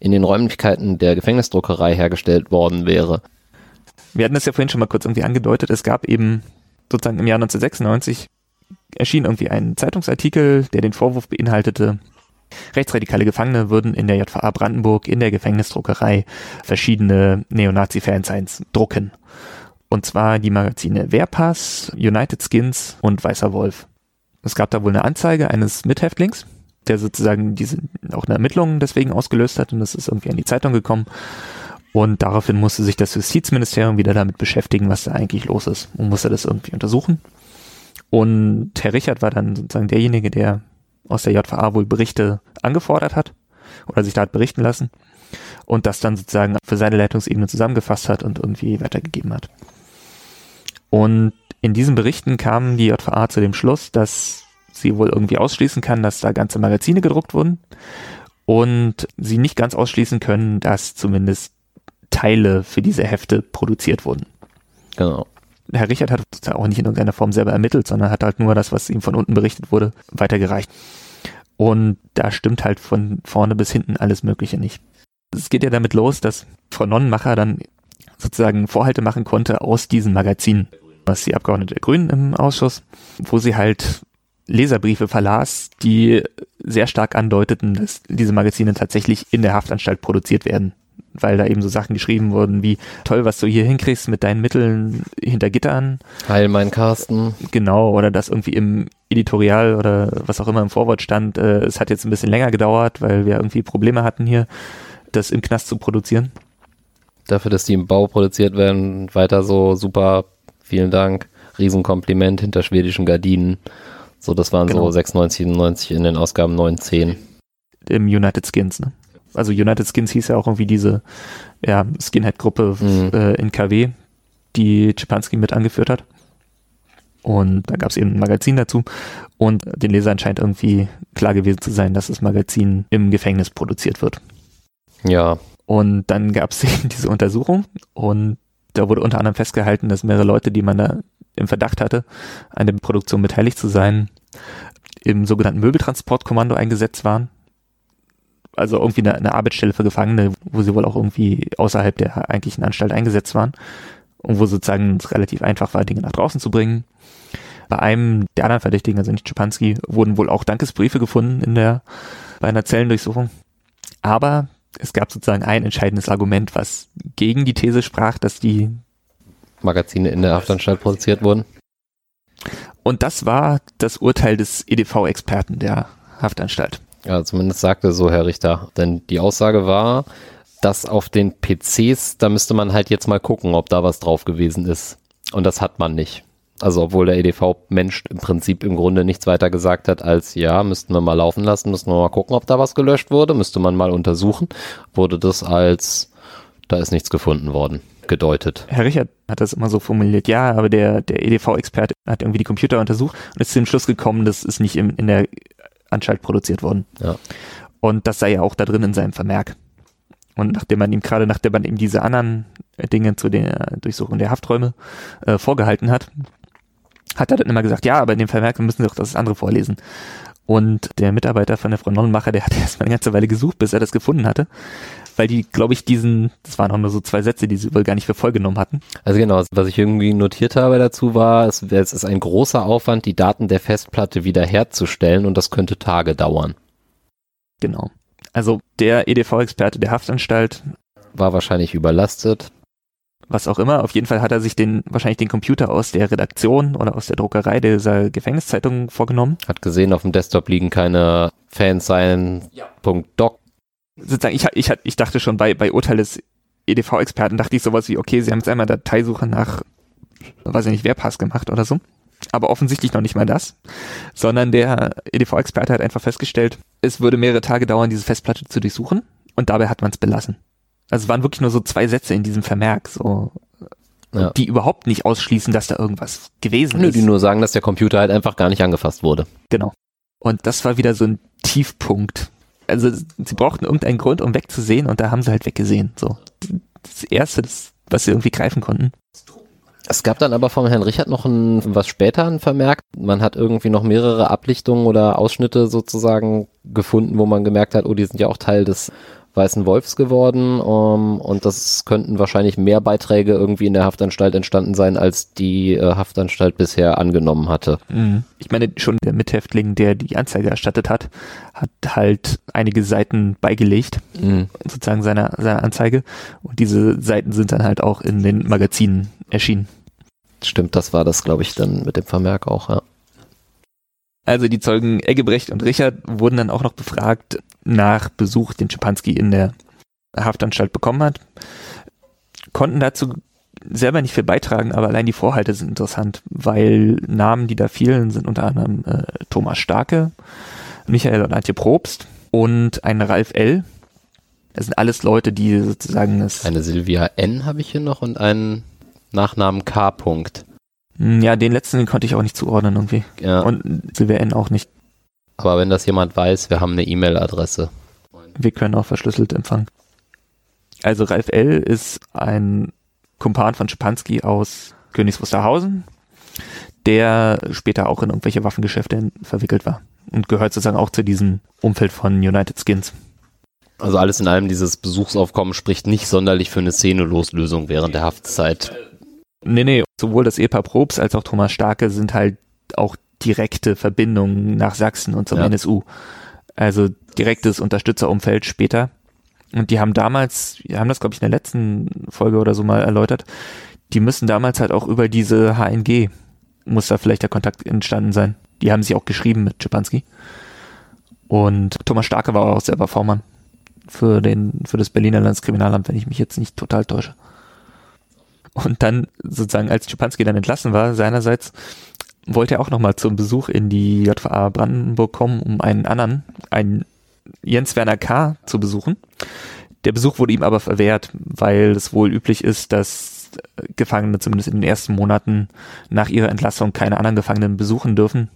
in den Räumlichkeiten der Gefängnisdruckerei hergestellt worden wäre, Wir hatten das ja vorhin schon mal kurz irgendwie angedeutet. Es gab eben sozusagen im Jahr 1996 erschien irgendwie ein Zeitungsartikel, der den Vorwurf beinhaltete, rechtsradikale Gefangene würden in der JVA Brandenburg in der Gefängnisdruckerei verschiedene Neonazi-Fansigns drucken. Und zwar die Magazine Wehrpass, United Skins und Weißer Wolf. Es gab da wohl eine Anzeige eines Mithäftlings, der sozusagen diese auch eine Ermittlung deswegen ausgelöst hat und das ist irgendwie an die Zeitung gekommen. Und daraufhin musste sich das Justizministerium wieder damit beschäftigen, was da eigentlich los ist und musste das irgendwie untersuchen. Und Herr Richard war dann sozusagen derjenige, der aus der JVA wohl Berichte angefordert hat oder sich da hat berichten lassen und das dann sozusagen für seine Leitungsebene zusammengefasst hat und irgendwie weitergegeben hat. Und in diesen Berichten kam die JVA zu dem Schluss, dass sie wohl irgendwie ausschließen kann, dass da ganze Magazine gedruckt wurden und sie nicht ganz ausschließen können, dass zumindest Teile für diese Hefte produziert wurden. genau. Herr Richard hat auch nicht in irgendeiner Form selber ermittelt, sondern hat halt nur das, was ihm von unten berichtet wurde, weitergereicht. Und da stimmt halt von vorne bis hinten alles Mögliche nicht. Es geht ja damit los, dass Frau Nonnenmacher dann sozusagen Vorhalte machen konnte aus diesen Magazinen, was die Abgeordnete der Grünen im Ausschuss, wo sie halt Leserbriefe verlas, die sehr stark andeuteten, dass diese Magazine tatsächlich in der Haftanstalt produziert werden. Weil da eben so Sachen geschrieben wurden wie, toll, was du hier hinkriegst mit deinen Mitteln hinter Gittern. Heil mein Carsten. Genau, oder das irgendwie im Editorial oder was auch immer im Vorwort stand, äh, es hat jetzt ein bisschen länger gedauert, weil wir irgendwie Probleme hatten hier, das im Knast zu produzieren. Dafür, dass die im Bau produziert werden, weiter so super. Vielen Dank. Riesenkompliment hinter schwedischen Gardinen. So, das waren Genau. so 96, 97 in den Ausgaben 9, 10. Im United Skins, ne? Also United Skins hieß ja auch irgendwie diese ja, Skinhead-Gruppe Mhm. äh, in KW, die Czepanski mit angeführt hat. Und da gab es eben ein Magazin dazu. Und den Lesern scheint irgendwie klar gewesen zu sein, dass das Magazin im Gefängnis produziert wird. Ja, Und dann gab es [laughs] eben diese Untersuchung und da wurde unter anderem festgehalten, dass mehrere Leute, die man da im Verdacht hatte, an der Produktion beteiligt zu sein, im sogenannten Möbeltransportkommando eingesetzt waren. Also irgendwie eine, eine Arbeitsstelle für Gefangene, wo sie wohl auch irgendwie außerhalb der eigentlichen Anstalt eingesetzt waren und wo sozusagen es relativ einfach war, Dinge nach draußen zu bringen. Bei einem der anderen Verdächtigen, also nicht Schipanski, wurden wohl auch Dankesbriefe gefunden in der, bei einer Zellendurchsuchung. Aber es gab sozusagen ein entscheidendes Argument, was gegen die These sprach, dass die, Magazine in der Haftanstalt produziert wurden. und das war das Urteil des EDV-Experten der Haftanstalt. Ja, zumindest sagte so Herr Richter. Denn die Aussage war, dass auf den PCs, da müsste man halt jetzt mal gucken, ob da was drauf gewesen ist. Und das hat man nicht. Also obwohl der EDV-Mensch im Prinzip im Grunde nichts weiter gesagt hat als, ja, müssten wir mal laufen lassen, müssten wir mal gucken, ob da was gelöscht wurde, müsste man mal untersuchen, wurde das als, da ist nichts gefunden worden, gedeutet. Herr Richard hat das immer so formuliert, ja, aber der, der EDV-Experte hat irgendwie die Computer untersucht und ist zu dem Schluss gekommen, das ist nicht im, in der Anstalt produziert worden. Ja. Und das sei ja auch da drin in seinem Vermerk. Und nachdem man ihm gerade, nachdem man ihm diese anderen Dinge zu der Durchsuchung der Hafträume äh, vorgehalten hat, hat er dann immer gesagt, ja, aber in dem Vermerk müssen Sie doch das andere vorlesen. Und der Mitarbeiter von der Frau Nonnenmacher, der hat [laughs] erst mal eine ganze Weile gesucht, bis er das gefunden hatte, weil die, glaube ich, diesen, das waren auch nur so zwei Sätze, die sie wohl gar nicht für voll genommen hatten. Also genau, was ich irgendwie notiert habe dazu war, es, es ist ein großer Aufwand, die Daten der Festplatte wiederherzustellen und das könnte Tage dauern. Genau. Also der EDV-Experte der Haftanstalt war wahrscheinlich überlastet. Was auch immer. Auf jeden Fall hat er sich den wahrscheinlich den Computer aus der Redaktion oder aus der Druckerei dieser Gefängniszeitung vorgenommen. Hat gesehen, auf dem Desktop liegen keine Fansign.doc. Sozusagen, ich, ich, ich dachte schon bei, bei Urteil des EDV-Experten dachte ich sowas wie, okay, sie haben jetzt einmal Dateisuche nach, weiß ich nicht, Wehrpass gemacht oder so. Aber offensichtlich noch nicht mal das, sondern der EDV-Experte hat einfach festgestellt, es würde mehrere Tage dauern, diese Festplatte zu durchsuchen und dabei hat man es belassen. Also es waren wirklich nur so zwei Sätze in diesem Vermerk, so ja. die überhaupt nicht ausschließen, dass da irgendwas gewesen Nö, ist. Die nur sagen, dass der Computer halt einfach gar nicht angefasst wurde. Genau. Und das war wieder so ein Tiefpunkt. Also sie brauchten irgendeinen Grund, um wegzusehen und da haben sie halt weggesehen. So das erste, das, was sie irgendwie greifen konnten. Es gab dann aber vom Herrn Richard noch ein, was später ein Vermerk. Man hat irgendwie noch mehrere Ablichtungen oder Ausschnitte sozusagen gefunden, wo man gemerkt hat, oh, die sind ja auch Teil des Weißen Wolfs geworden um, und das könnten wahrscheinlich mehr Beiträge irgendwie in der Haftanstalt entstanden sein, als die äh, Haftanstalt bisher angenommen hatte. Mhm. Ich meine, schon der Mithäftling, der die Anzeige erstattet hat, hat halt einige Seiten beigelegt, mhm. sozusagen seiner, seiner Anzeige und diese Seiten sind dann halt auch in den Magazinen erschienen. Stimmt, das war das, glaube ich, dann mit dem Vermerk auch, ja. Also die Zeugen Eggebrecht und Richard wurden dann auch noch befragt nach Besuch, den Schipanski in der Haftanstalt bekommen hat. Konnten dazu selber nicht viel beitragen, aber allein die Vorhalte sind interessant, weil Namen, die da fielen, sind unter anderem äh, Thomas Starke, Michael und Antje Probst und ein Ralf L. Das sind alles Leute, die sozusagen es. Eine Silvia N. habe ich hier noch und einen Nachnamen K. -Punkt. Hm, ja, den letzten konnte ich auch nicht zuordnen irgendwie. Ja. Und Silvia N. auch nicht. Aber wenn das jemand weiß, wir haben eine E-Mail-Adresse. Wir können auch verschlüsselt empfangen. Also Ralf L. ist ein Kumpan von Schipanski aus Königs Wusterhausen, der später auch in irgendwelche Waffengeschäfte verwickelt war und gehört sozusagen auch zu diesem Umfeld von United Skins. Also alles in allem, dieses Besuchsaufkommen spricht nicht sonderlich für eine Szeneloslösung während der Haftzeit. Nee, nee, sowohl das Ehepaar Probst als auch Thomas Starke sind halt auch direkte Verbindungen nach Sachsen und zum ja. NSU. Also direktes Unterstützerumfeld später. Und die haben damals, wir haben das glaube ich in der letzten Folge oder so mal erläutert, die müssen damals halt auch über diese HNG, muss da vielleicht der Kontakt entstanden sein. Die haben sie auch geschrieben mit Czepanski. Und Thomas Starke war auch selber Vormann für den, für das Berliner Landeskriminalamt, wenn ich mich jetzt nicht total täusche. Und dann sozusagen, als Czepanski dann entlassen war, seinerseits wollte er auch nochmal zum Besuch in die JVA Brandenburg kommen, um einen anderen, einen Jens Werner K. zu besuchen. Der Besuch wurde ihm aber verwehrt, weil es wohl üblich ist, dass Gefangene zumindest in den ersten Monaten nach ihrer Entlassung keine anderen Gefangenen besuchen dürfen,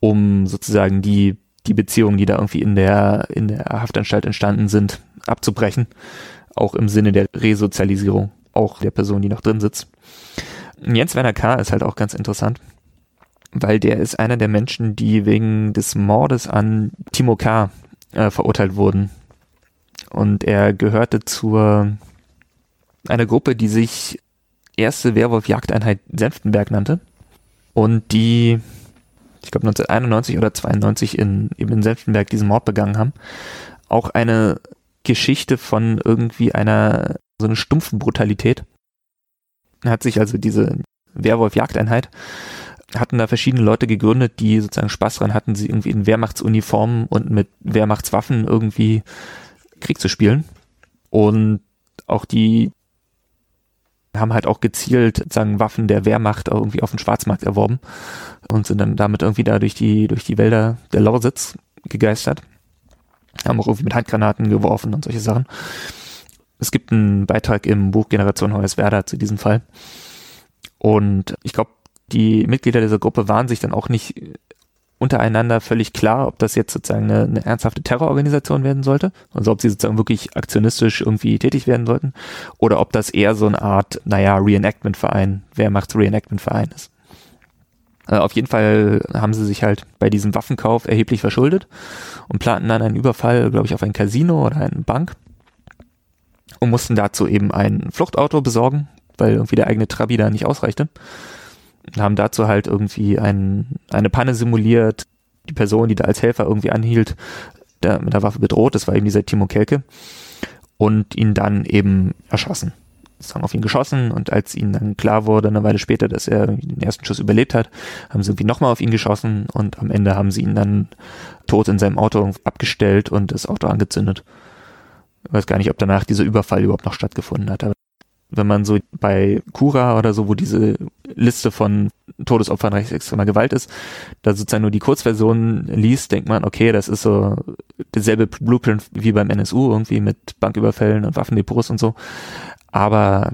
um sozusagen die, die Beziehungen, die da irgendwie in der, in der Haftanstalt entstanden sind, abzubrechen. Auch im Sinne der Resozialisierung, auch der Person, die noch drin sitzt. Jens Werner K. ist halt auch ganz interessant weil der ist einer der Menschen, die wegen des Mordes an Timo K. Äh, verurteilt wurden. Und er gehörte zur einer Gruppe, die sich erste Werwolf-Jagdeinheit Senftenberg nannte und die, ich glaube 1991 oder 92 in, eben in Senftenberg diesen Mord begangen haben. Auch eine Geschichte von irgendwie einer, so eine stumpfen Brutalität. Hat sich also diese Werwolf-Jagdeinheit hatten da verschiedene Leute gegründet, die sozusagen Spaß dran hatten, sie irgendwie in Wehrmachtsuniformen und mit Wehrmachtswaffen irgendwie Krieg zu spielen. Und auch die haben halt auch gezielt sagen Waffen der Wehrmacht irgendwie auf dem Schwarzmarkt erworben und sind dann damit irgendwie da durch die, durch die Wälder der Lausitz gegeistert. Haben auch irgendwie mit Handgranaten geworfen und solche Sachen. Es gibt einen Beitrag im Buch Generation Hoyerswerda zu diesem Fall. Und ich glaube, die Mitglieder dieser Gruppe waren sich dann auch nicht untereinander völlig klar, ob das jetzt sozusagen eine, eine, ernsthafte Terrororganisation werden sollte, also ob sie sozusagen wirklich aktionistisch irgendwie tätig werden sollten, oder ob das eher so eine Art, naja, Reenactment-Verein, Wehrmachts-Reenactment-Verein ist. Äh, auf jeden Fall haben sie sich halt bei diesem Waffenkauf erheblich verschuldet und planten dann einen Überfall, glaube ich, auf ein Casino oder eine Bank und mussten dazu eben ein Fluchtauto besorgen, weil irgendwie der eigene Trabi da nicht ausreichte. Und haben dazu halt irgendwie ein, eine Panne simuliert, die Person, die da als Helfer irgendwie anhielt, der mit der Waffe bedroht, das war eben dieser Timo Kelke, und ihn dann eben erschossen. Sozusagen auf ihn geschossen und als ihnen dann klar wurde, eine Weile später, dass er den ersten Schuss überlebt hat, haben sie irgendwie nochmal auf ihn geschossen und am Ende haben sie ihn dann tot in seinem Auto abgestellt und das Auto angezündet. Ich weiß gar nicht, ob danach dieser Überfall überhaupt noch stattgefunden hat, aber wenn man so bei Cura oder so, wo diese Liste von Todesopfern rechtsextremer Gewalt ist, da sozusagen nur die Kurzversion liest, denkt man, okay, das ist so derselbe Blueprint wie beim NSU irgendwie mit Banküberfällen und Waffendepots und so. Aber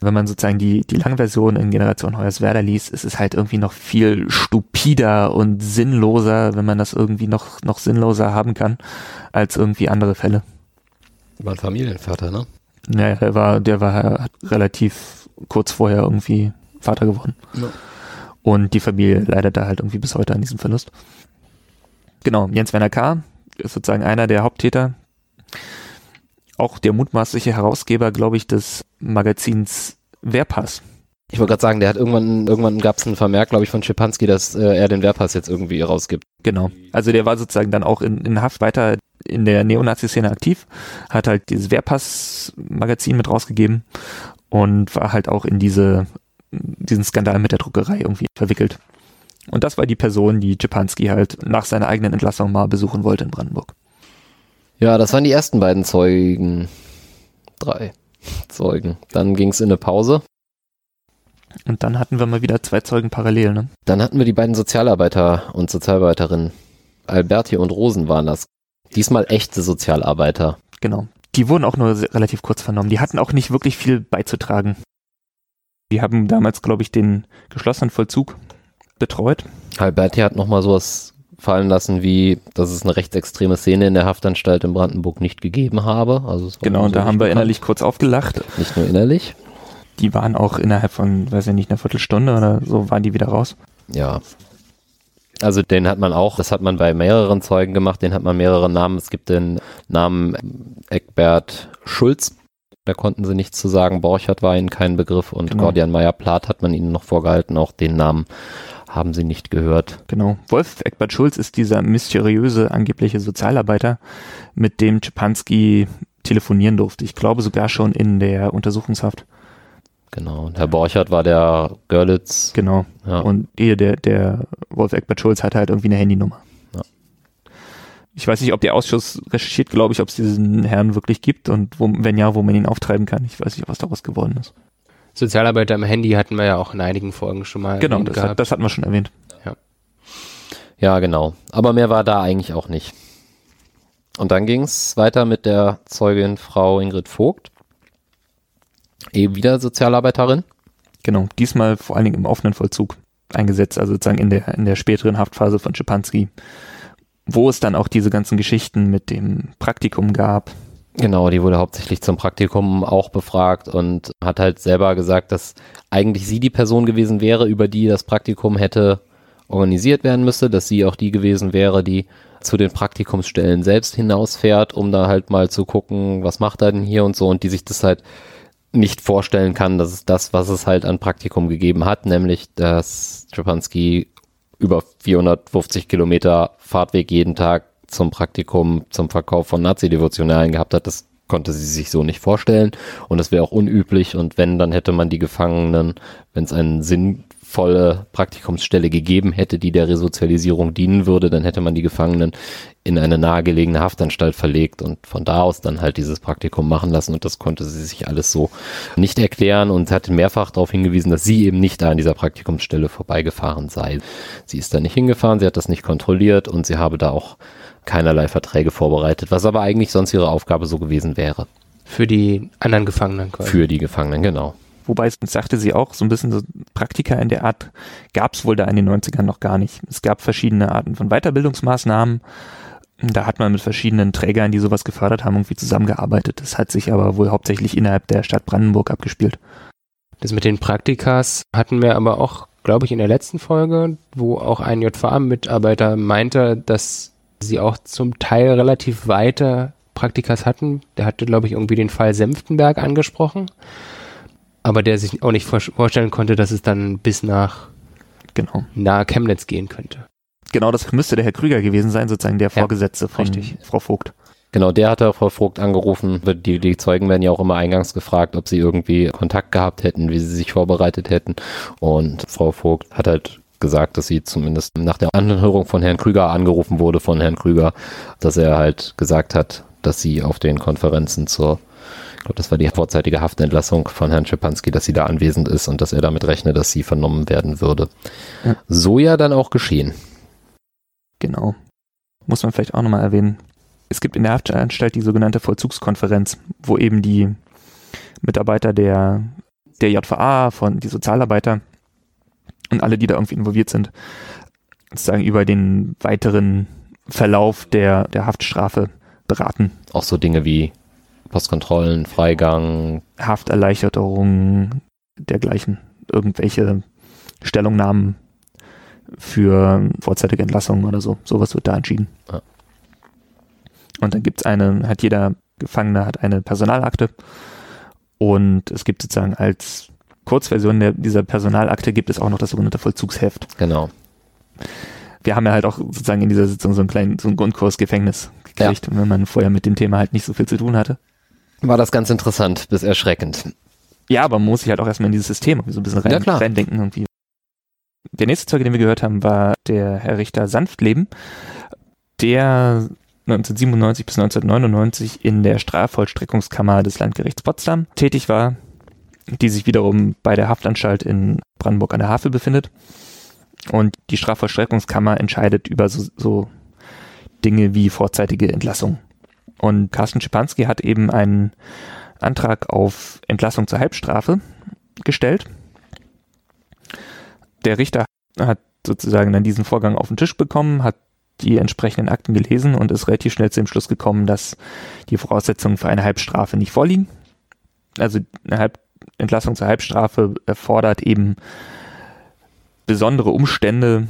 wenn man sozusagen die, die Langversion in Generation Hoyerswerda liest, ist es halt irgendwie noch viel stupider und sinnloser, wenn man das irgendwie noch, noch sinnloser haben kann, als irgendwie andere Fälle. War ein Familienvater, ne? Naja, der war, der war relativ kurz vorher irgendwie Vater geworden. Ja. Und die Familie leidet da halt irgendwie bis heute an diesem Verlust. Genau, Jens Werner K. ist sozusagen einer der Haupttäter. Auch der mutmaßliche Herausgeber, glaube ich, des Magazins Wehrpass. Ich wollte gerade sagen, der hat irgendwann, irgendwann gab es einen Vermerk, glaube ich, von Schipanski, dass äh, er den Wehrpass jetzt irgendwie rausgibt. Genau. Also der war sozusagen dann auch in, in Haft weiter in der Neonazi-Szene aktiv, hat halt dieses Wehrpass-Magazin mit rausgegeben und war halt auch in diese, diesen Skandal mit der Druckerei irgendwie verwickelt. Und das war die Person, die Czepanski halt nach seiner eigenen Entlassung mal besuchen wollte in Brandenburg. Ja, das waren die ersten beiden Zeugen. Drei Zeugen. Dann ging es in eine Pause. Und dann hatten wir mal wieder zwei Zeugen parallel, ne? Dann hatten wir die beiden Sozialarbeiter und Sozialarbeiterinnen. Alberti und Rosen waren das. Diesmal echte Sozialarbeiter. Genau. Die wurden auch nur relativ kurz vernommen. Die hatten auch nicht wirklich viel beizutragen. Die haben damals, glaube ich, den geschlossenen Vollzug betreut. Alberti hat nochmal sowas fallen lassen, wie, dass es eine rechtsextreme Szene in der Haftanstalt in Brandenburg nicht gegeben habe. Also genau, und da haben wir innerlich kurz aufgelacht. Nicht nur innerlich. Die waren auch innerhalb von, weiß ich nicht, einer Viertelstunde oder so, waren die wieder raus. Ja, also den hat man auch, das hat man bei mehreren Zeugen gemacht, den hat man mehrere Namen. Es gibt den Namen Eckbert Schulz, da konnten sie nichts zu sagen. Borchert war ihnen kein Begriff und genau. Gordian Meyer-Plath hat man ihnen noch vorgehalten. Auch den Namen haben sie nicht gehört. Genau. Wolf Eckbert Schulz ist dieser mysteriöse angebliche Sozialarbeiter, mit dem Czepanski telefonieren durfte. Ich glaube sogar schon in der Untersuchungshaft. Genau. Und Herr Borchert war der Görlitz. Genau. Ja. Und ehe der, der Wolf Eckbert Schulz hatte halt irgendwie eine Handynummer. Ja. Ich weiß nicht, ob der Ausschuss recherchiert, glaube ich, ob es diesen Herrn wirklich gibt und wo, wenn ja, wo man ihn auftreiben kann. Ich weiß nicht, was daraus geworden ist. Sozialarbeiter im Handy hatten wir ja auch in einigen Folgen schon mal. Genau, das, hat, das hatten wir schon erwähnt. Ja. ja, genau. Aber mehr war da eigentlich auch nicht. Und dann ging es weiter mit der Zeugin Frau Ingrid Vogt eben wieder Sozialarbeiterin. Genau, diesmal vor allen Dingen im offenen Vollzug eingesetzt, also sozusagen in der, in der späteren Haftphase von Schipanski, wo es dann auch diese ganzen Geschichten mit dem Praktikum gab. Genau, die wurde hauptsächlich zum Praktikum auch befragt und hat halt selber gesagt, dass eigentlich sie die Person gewesen wäre, über die das Praktikum hätte organisiert werden müsste, dass sie auch die gewesen wäre, die zu den Praktikumsstellen selbst hinausfährt, um da halt mal zu gucken, was macht er denn hier und so und die sich das halt nicht vorstellen kann, dass es das, was es halt an Praktikum gegeben hat, nämlich dass Strapansky über 450 Kilometer Fahrtweg jeden Tag zum Praktikum, zum Verkauf von Nazi-Devotionalien gehabt hat, das konnte sie sich so nicht vorstellen. Und das wäre auch unüblich. Und wenn, dann hätte man die Gefangenen, wenn es einen Sinn sinnvolle Praktikumsstelle gegeben hätte, die der Resozialisierung dienen würde, dann hätte man die Gefangenen in eine nahegelegene Haftanstalt verlegt und von da aus dann halt dieses Praktikum machen lassen und das konnte sie sich alles so nicht erklären und hat mehrfach darauf hingewiesen, dass sie eben nicht da an dieser Praktikumsstelle vorbeigefahren sei. Sie ist da nicht hingefahren, sie hat das nicht kontrolliert und sie habe da auch keinerlei Verträge vorbereitet, was aber eigentlich sonst ihre Aufgabe so gewesen wäre. Für die anderen Gefangenen quasi. Für die Gefangenen, genau. Wobei sagte sie auch, so ein bisschen so Praktika in der Art gab es wohl da in den 90ern noch gar nicht. Es gab verschiedene Arten von Weiterbildungsmaßnahmen. Da hat man mit verschiedenen Trägern, die sowas gefördert haben, irgendwie zusammengearbeitet. Das hat sich aber wohl hauptsächlich innerhalb der Stadt Brandenburg abgespielt. Das mit den Praktikas hatten wir aber auch, glaube ich, in der letzten Folge, wo auch ein JVA-Mitarbeiter meinte, dass sie auch zum Teil relativ weite Praktikas hatten. Der hatte, glaube ich, irgendwie den Fall Senftenberg angesprochen aber der sich auch nicht vorstellen konnte, dass es dann bis nach genau. nahe Chemnitz gehen könnte. Genau, das müsste der Herr Krüger gewesen sein, sozusagen der Vorgesetzte ja, von richtig. Frau Vogt. Genau, der hatte Frau Vogt angerufen. Die, die Zeugen werden ja auch immer eingangs gefragt, ob sie irgendwie Kontakt gehabt hätten, wie sie sich vorbereitet hätten. Und Frau Vogt hat halt gesagt, dass sie zumindest nach der Anhörung von Herrn Krüger angerufen wurde von Herrn Krüger, dass er halt gesagt hat, dass sie auf den Konferenzen zur glaube, das war die vorzeitige Haftentlassung von Herrn Schipanski, dass sie da anwesend ist und dass er damit rechne, dass sie vernommen werden würde. Ja. So ja dann auch geschehen. Genau. Muss man vielleicht auch nochmal erwähnen. Es gibt in der Haftanstalt die sogenannte Vollzugskonferenz, wo eben die Mitarbeiter der, der JVA, von die Sozialarbeiter und alle, die da irgendwie involviert sind, sozusagen über den weiteren Verlauf der, der Haftstrafe beraten. Auch so Dinge wie Postkontrollen, Freigang. Hafterleichterung, dergleichen. Irgendwelche Stellungnahmen für vorzeitige Entlassungen oder so. Sowas wird da entschieden. Ja. Und dann gibt es eine, hat jeder Gefangene hat eine Personalakte und es gibt sozusagen als Kurzversion der, dieser Personalakte gibt es auch noch das sogenannte Vollzugsheft. Genau. Wir haben ja halt auch sozusagen in dieser Sitzung so einen kleinen, so einen Grundkurs Gefängnis gekriegt, ja. wenn man vorher mit dem Thema halt nicht so viel zu tun hatte war das ganz interessant bis erschreckend. Ja, aber man muss sich halt auch erstmal in dieses System so ein bisschen rein, ja, reindenken irgendwie. Der nächste Zeuge, den wir gehört haben, war der Herr Richter Sanftleben, der 1997 bis 1999 in der Strafvollstreckungskammer des Landgerichts Potsdam tätig war, die sich wiederum bei der Haftanstalt in Brandenburg an der Havel befindet. Und die Strafvollstreckungskammer entscheidet über so, so Dinge wie vorzeitige Entlassung. Und Carsten Schipanski hat eben einen Antrag auf Entlassung zur Halbstrafe gestellt. Der Richter hat sozusagen dann diesen Vorgang auf den Tisch bekommen, hat die entsprechenden Akten gelesen und ist relativ schnell zu dem Schluss gekommen, dass die Voraussetzungen für eine Halbstrafe nicht vorliegen. Also eine Halb Entlassung zur Halbstrafe erfordert eben besondere Umstände,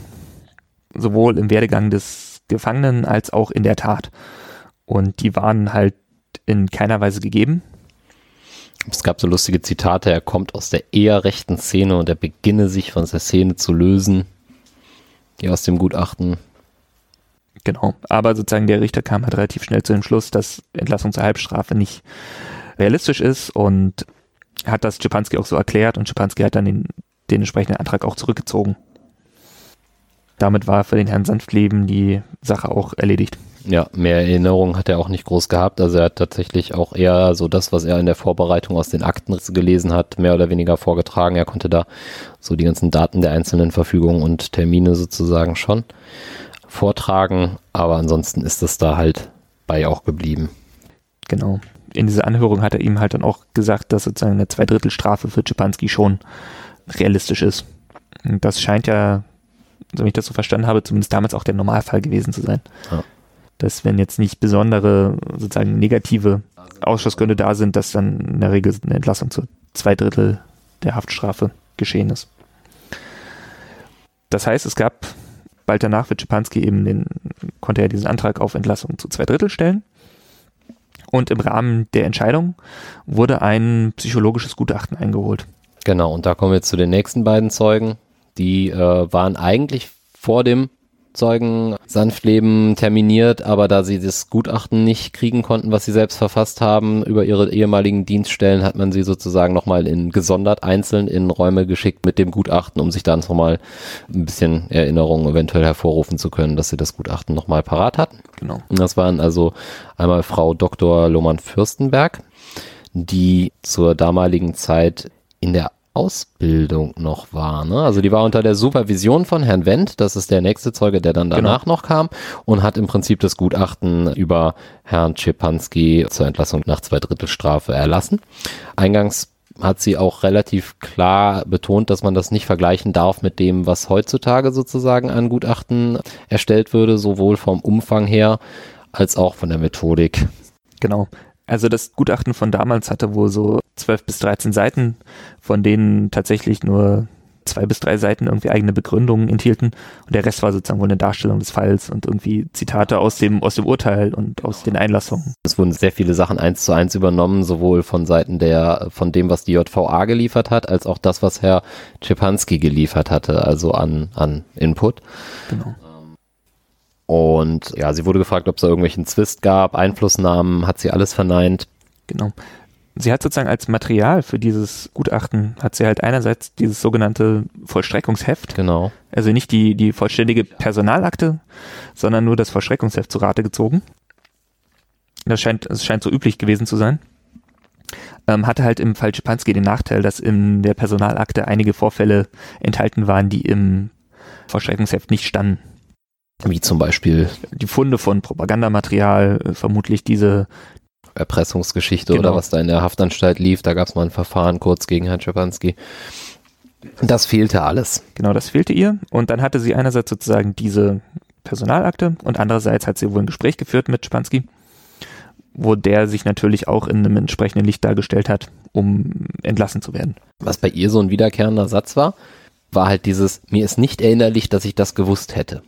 sowohl im Werdegang des Gefangenen als auch in der Tat. Und die waren halt in keiner Weise gegeben. Es gab so lustige Zitate, er kommt aus der eher rechten Szene und er beginne sich von der Szene zu lösen, die aus dem Gutachten. Genau, aber sozusagen der Richter kam halt relativ schnell zu dem Schluss, dass Entlassung zur Halbstrafe nicht realistisch ist und hat das Schipanski auch so erklärt und Schipanski hat dann den, den entsprechenden Antrag auch zurückgezogen. Damit war für den Herrn Sanftleben die Sache auch erledigt. Ja, mehr Erinnerungen hat er auch nicht groß gehabt. Also er hat tatsächlich auch eher so das, was er in der Vorbereitung aus den Akten gelesen hat, mehr oder weniger vorgetragen. Er konnte da so die ganzen Daten der einzelnen Verfügungen und Termine sozusagen schon vortragen. Aber ansonsten ist es da halt bei auch geblieben. Genau. In dieser Anhörung hat er ihm halt dann auch gesagt, dass sozusagen eine Zweidrittelstrafe für Czepanski schon realistisch ist. Und das scheint ja, so wie ich das so verstanden habe, zumindest damals auch der Normalfall gewesen zu sein. Ja dass wenn jetzt nicht besondere sozusagen negative Ausschlussgründe da sind, dass dann in der Regel eine Entlassung zu zwei Drittel der Haftstrafe geschehen ist. Das heißt, es gab bald danach wird Schipanski eben den, konnte er diesen Antrag auf Entlassung zu zwei Drittel stellen. Und im Rahmen der Entscheidung wurde ein psychologisches Gutachten eingeholt. Genau, und da kommen wir zu den nächsten beiden Zeugen. Die äh, waren eigentlich vor dem Zeugen Sanftleben terminiert, aber da sie das Gutachten nicht kriegen konnten, was sie selbst verfasst haben, über ihre ehemaligen Dienststellen hat man sie sozusagen nochmal in gesondert einzeln in Räume geschickt mit dem Gutachten, um sich dann nochmal ein bisschen Erinnerung eventuell hervorrufen zu können, dass sie das Gutachten nochmal parat hatten. Genau. Und das waren also einmal Frau Dr. Lohmann-Fürstenberg, die zur damaligen Zeit in der Ausbildung noch war. Ne? Also die war unter der Supervision von Herrn Wendt, das ist der nächste Zeuge, der dann danach genau. noch kam und hat im Prinzip das Gutachten über Herrn Czepanski zur Entlassung nach Zweidrittelstrafe erlassen. Eingangs hat sie auch relativ klar betont, dass man das nicht vergleichen darf mit dem, was heutzutage sozusagen an Gutachten erstellt würde, sowohl vom Umfang her als auch von der Methodik. Genau. Also das Gutachten von damals hatte wohl so 12 bis 13 Seiten, von denen tatsächlich nur zwei bis drei Seiten irgendwie eigene Begründungen enthielten und der Rest war sozusagen wohl eine Darstellung des Falls und irgendwie Zitate aus dem, aus dem Urteil und aus den Einlassungen. Es wurden sehr viele Sachen eins zu eins übernommen, sowohl von Seiten der, von dem, was die JVA geliefert hat, als auch das, was Herr Czepanski geliefert hatte, also an, an Input. Genau. Und ja, sie wurde gefragt, ob es da irgendwelchen Zwist gab, Einflussnahmen, hat sie alles verneint. Genau. Sie hat sozusagen als Material für dieses Gutachten, hat sie halt einerseits dieses sogenannte Vollstreckungsheft. Genau. Also nicht die, die vollständige Personalakte, sondern nur das Vollstreckungsheft zu Rate gezogen. Das scheint, das scheint so üblich gewesen zu sein. Ähm, hatte halt im Fall Schipanski den Nachteil, dass in der Personalakte einige Vorfälle enthalten waren, die im Vollstreckungsheft nicht standen. Wie zum Beispiel die Funde von Propagandamaterial, äh, vermutlich diese Erpressungsgeschichte genau. oder was da in der Haftanstalt lief. Da gab es mal ein Verfahren kurz gegen Herrn Schapanski. Das fehlte alles. Genau, das fehlte ihr. Und dann hatte sie einerseits sozusagen diese Personalakte und andererseits hat sie wohl ein Gespräch geführt mit Schapanski, wo der sich natürlich auch in einem entsprechenden Licht dargestellt hat, um entlassen zu werden. Was bei ihr so ein wiederkehrender Satz war, war halt dieses, mir ist nicht erinnerlich, dass ich das gewusst hätte.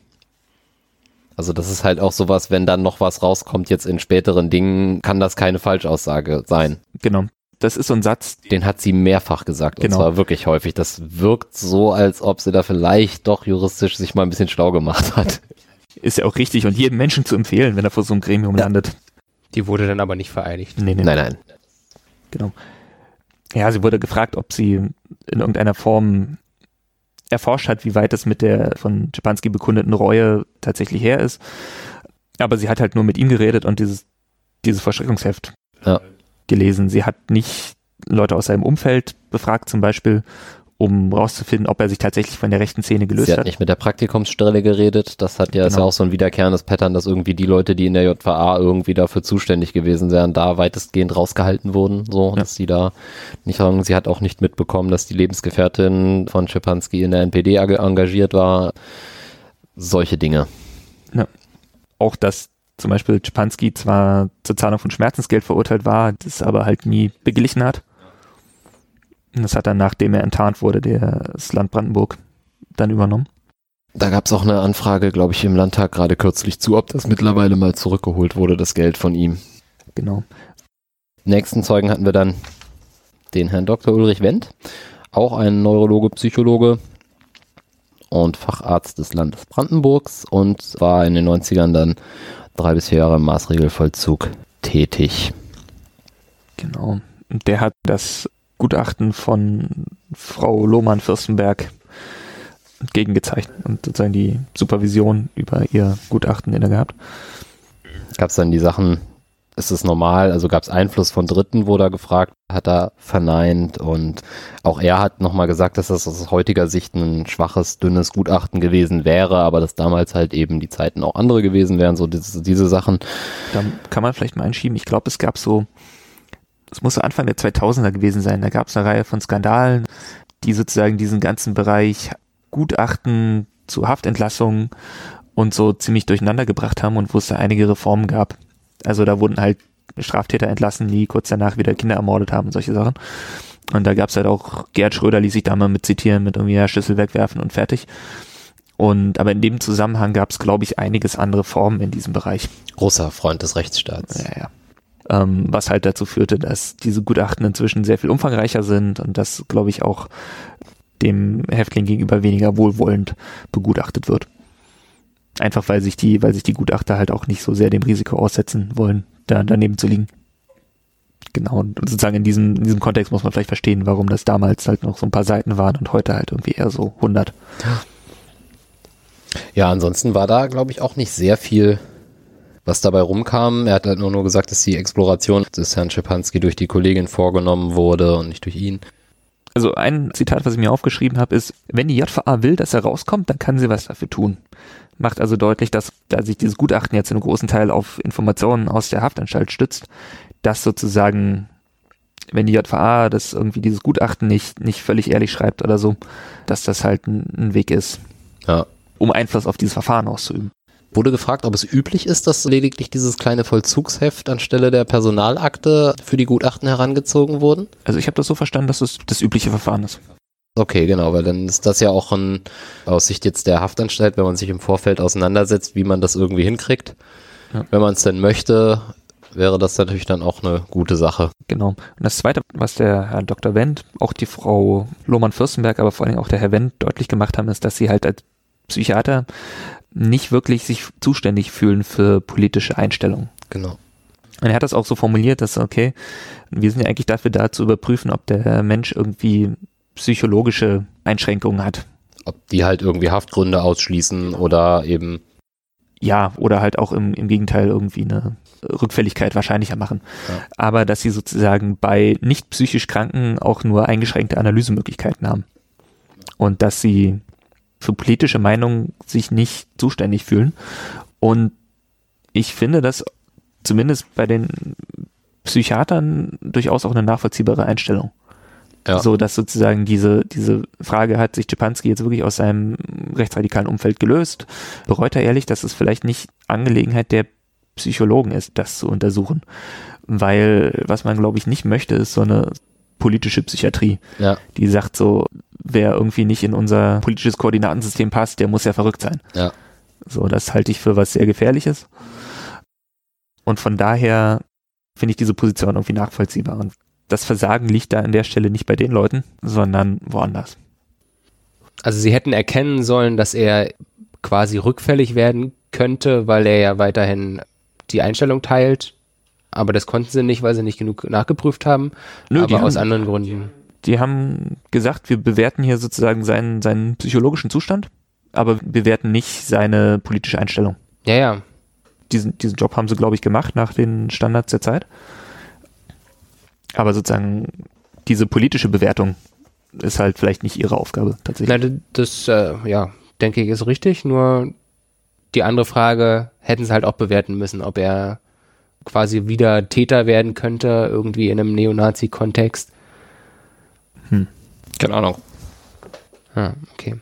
Also das ist halt auch sowas, wenn dann noch was rauskommt jetzt in späteren Dingen, kann das keine Falschaussage sein. Genau. Das ist so ein Satz. Den hat sie mehrfach gesagt. Genau. Und zwar wirklich häufig. Das wirkt so, als ob sie da vielleicht doch juristisch sich mal ein bisschen schlau gemacht hat. [laughs] Ist ja auch richtig und jedem Menschen zu empfehlen, wenn er vor so einem Gremium ja. landet. Die wurde dann aber nicht vereidigt. Nee, nee. Nein, nein. Genau. Ja, sie wurde gefragt, ob sie in irgendeiner Form erforscht hat, wie weit es mit der von Schipanski bekundeten Reue tatsächlich her ist. Aber sie hat halt nur mit ihm geredet und dieses, dieses Verschreckungsheft ja. gelesen. Sie hat nicht Leute aus seinem Umfeld befragt, zum Beispiel, um rauszufinden, ob er sich tatsächlich von der rechten Szene gelöst Sie hat. hat nicht mit der Praktikumsstelle geredet. Das hat ja, genau. ist ja auch so ein wiederkehrendes Pattern, dass irgendwie die Leute, die in der JVA irgendwie dafür zuständig gewesen wären, da weitestgehend rausgehalten wurden, so, ja. dass sie da nicht sagen, sie hat auch nicht mitbekommen, dass die Lebensgefährtin von Schipanski in der NPD engagiert war. Solche Dinge. Ja. Auch, dass zum Beispiel Schipanski zwar zur Zahlung von Schmerzensgeld verurteilt war, das aber halt nie beglichen hat. Das hat dann, nachdem er enttarnt wurde, das Land Brandenburg dann übernommen. Da gab es auch eine Anfrage, glaube ich, im Landtag gerade kürzlich zu, ob das mittlerweile mal zurückgeholt wurde, das Geld von ihm. Genau. Nächsten Zeugen hatten wir dann den Herrn Dr. Ulrich Wendt, auch ein Neurologe, Psychologe und Facharzt des Landes Brandenburgs und war in den 90ern dann drei bis vier Jahre im Maßregelvollzug tätig. Genau. Und der hat das Gutachten von Frau Lohmann-Fürstenberg entgegengezeichnet und sozusagen die Supervision über ihr Gutachten inne gehabt. Gab es dann die Sachen, ist es normal, also gab es Einfluss von Dritten, wurde er gefragt, hat er verneint und auch er hat nochmal gesagt, dass das aus heutiger Sicht ein schwaches, dünnes Gutachten gewesen wäre, aber dass damals halt eben die Zeiten auch andere gewesen wären, so diese, diese Sachen. Da kann man vielleicht mal einschieben, ich glaube, es gab so das muss so Anfang der 2000er gewesen sein. Da gab es eine Reihe von Skandalen, die sozusagen diesen ganzen Bereich Gutachten zu Haftentlassungen und so ziemlich durcheinander gebracht haben und wo es da einige Reformen gab. Also da wurden halt Straftäter entlassen, die kurz danach wieder Kinder ermordet haben und solche Sachen. Und da gab es halt auch, Gerd Schröder ließ sich da mal mit zitieren, mit irgendwie ja, Schlüssel wegwerfen und fertig. Und aber in dem Zusammenhang gab es, glaube ich, einiges andere Formen in diesem Bereich. Großer Freund des Rechtsstaats. Ja, ja ähm, was halt dazu führte, dass diese Gutachten inzwischen sehr viel umfangreicher sind und das, glaube ich, auch dem Häftling gegenüber weniger wohlwollend begutachtet wird. Einfach weil sich die, weil sich die Gutachter halt auch nicht so sehr dem Risiko aussetzen wollen, da daneben zu liegen. Genau, und sozusagen in diesem, in diesem Kontext muss man vielleicht verstehen, warum das damals halt noch so ein paar Seiten waren und heute halt irgendwie eher so 100. Ja, ansonsten war da, glaube ich, auch nicht sehr viel, was dabei rumkam. Er hat halt nur, nur gesagt, dass die Exploration des Herrn Schepanski durch die Kollegin vorgenommen wurde und nicht durch ihn. Also ein Zitat, was ich mir aufgeschrieben habe, ist, wenn die JVA will, dass er rauskommt, dann kann sie was dafür tun. Macht also deutlich, dass da sich dieses Gutachten jetzt einem großen Teil auf Informationen aus der Haftanstalt stützt, dass sozusagen, wenn die JVA das irgendwie dieses Gutachten nicht, nicht völlig ehrlich schreibt oder so, dass das halt ein, ein Weg ist, Ja. um Einfluss auf dieses Verfahren auszuüben. Wurde gefragt, ob es üblich ist, dass lediglich dieses kleine Vollzugsheft anstelle der Personalakte für die Gutachten herangezogen wurden? Also ich habe das so verstanden, dass es das übliche Verfahren ist. Okay, genau, weil dann ist das ja auch ein, aus Sicht jetzt der Haftanstalt, wenn man sich im Vorfeld auseinandersetzt, wie man das irgendwie hinkriegt. Ja. Wenn man es denn möchte, wäre das natürlich dann auch eine gute Sache. Genau. Und das Zweite, was der Herr Dr. Wendt, auch die Frau Lohmann-Fürstenberg, aber vor allem auch der Herr Wendt deutlich gemacht haben, ist, dass sie halt als Psychiater nicht wirklich sich zuständig fühlen für politische Einstellungen. Genau. Und er hat das auch so formuliert, dass, okay, wir sind ja eigentlich dafür da zu überprüfen, ob der Mensch irgendwie psychologische Einschränkungen hat. Ob die halt irgendwie Haftgründe ausschließen oder eben, Ja, oder halt auch im, im Gegenteil irgendwie eine Rückfälligkeit wahrscheinlicher machen. Ja. Aber dass sie sozusagen bei nicht psychisch Kranken auch nur eingeschränkte Analysemöglichkeiten haben. Und dass sie für politische Meinungen sich nicht zuständig fühlen. Und ich finde das zumindest bei den Psychiatern durchaus auch eine nachvollziehbare Einstellung. ja, So dass sozusagen diese, diese Frage hat sich Czepanski jetzt wirklich aus seinem rechtsradikalen Umfeld gelöst. Bereut er ehrlich, dass es vielleicht nicht Angelegenheit der Psychologen ist, das zu untersuchen. Weil was man, glaube ich, nicht möchte, ist so eine politische Psychiatrie, ja, die sagt so, wer irgendwie nicht in unser politisches Koordinatensystem passt, der muss ja verrückt sein. ja. So, das halte ich für was sehr Gefährliches. Und von daher finde ich diese Position irgendwie nachvollziehbar. Und das Versagen liegt da an der Stelle nicht bei den Leuten, sondern woanders. Also sie hätten erkennen sollen, dass er quasi rückfällig werden könnte, weil er ja weiterhin die Einstellung teilt. Aber das konnten sie nicht, weil sie nicht genug nachgeprüft haben. Nö, aber aus haben- anderen Gründen. Die haben gesagt, wir bewerten hier sozusagen seinen, seinen psychologischen Zustand, aber wir bewerten nicht seine politische Einstellung. Ja, ja. Diesen, diesen Job haben sie, glaube ich, gemacht nach den Standards der Zeit. Aber sozusagen diese politische Bewertung ist halt vielleicht nicht ihre Aufgabe tatsächlich. Na, das, äh, ja, denke ich, ist richtig. Nur die andere Frage hätten sie halt auch bewerten müssen, ob er quasi wieder Täter werden könnte, irgendwie in einem Neonazi-Kontext. Keine Ahnung. Ah, okay.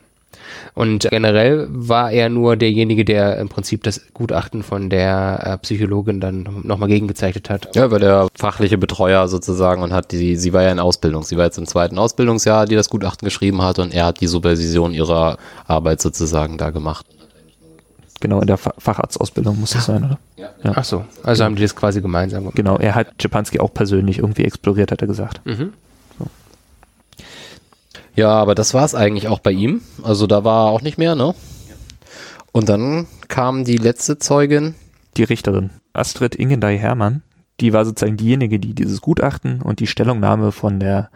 Und generell war er nur derjenige, der im Prinzip das Gutachten von der äh, Psychologin dann nochmal gegengezeichnet hat. Ja, war der fachliche Betreuer sozusagen und hat die, sie war ja in Ausbildung. Sie war jetzt im zweiten Ausbildungsjahr, die das Gutachten geschrieben hat und er hat die Supervision ihrer Arbeit sozusagen da gemacht. Genau, in der Fa Facharztausbildung muss das sein, oder? Ach so, also haben die das quasi gemeinsam gemacht. Genau, er hat Czepanski auch persönlich irgendwie exploriert, hat er gesagt. Mhm. Ja, aber das war es eigentlich auch bei ihm. Also da war auch nicht mehr, ne? Und dann kam die letzte Zeugin. Die Richterin, Astrid Ingendey Hermann, die war sozusagen diejenige, die dieses Gutachten und die Stellungnahme von der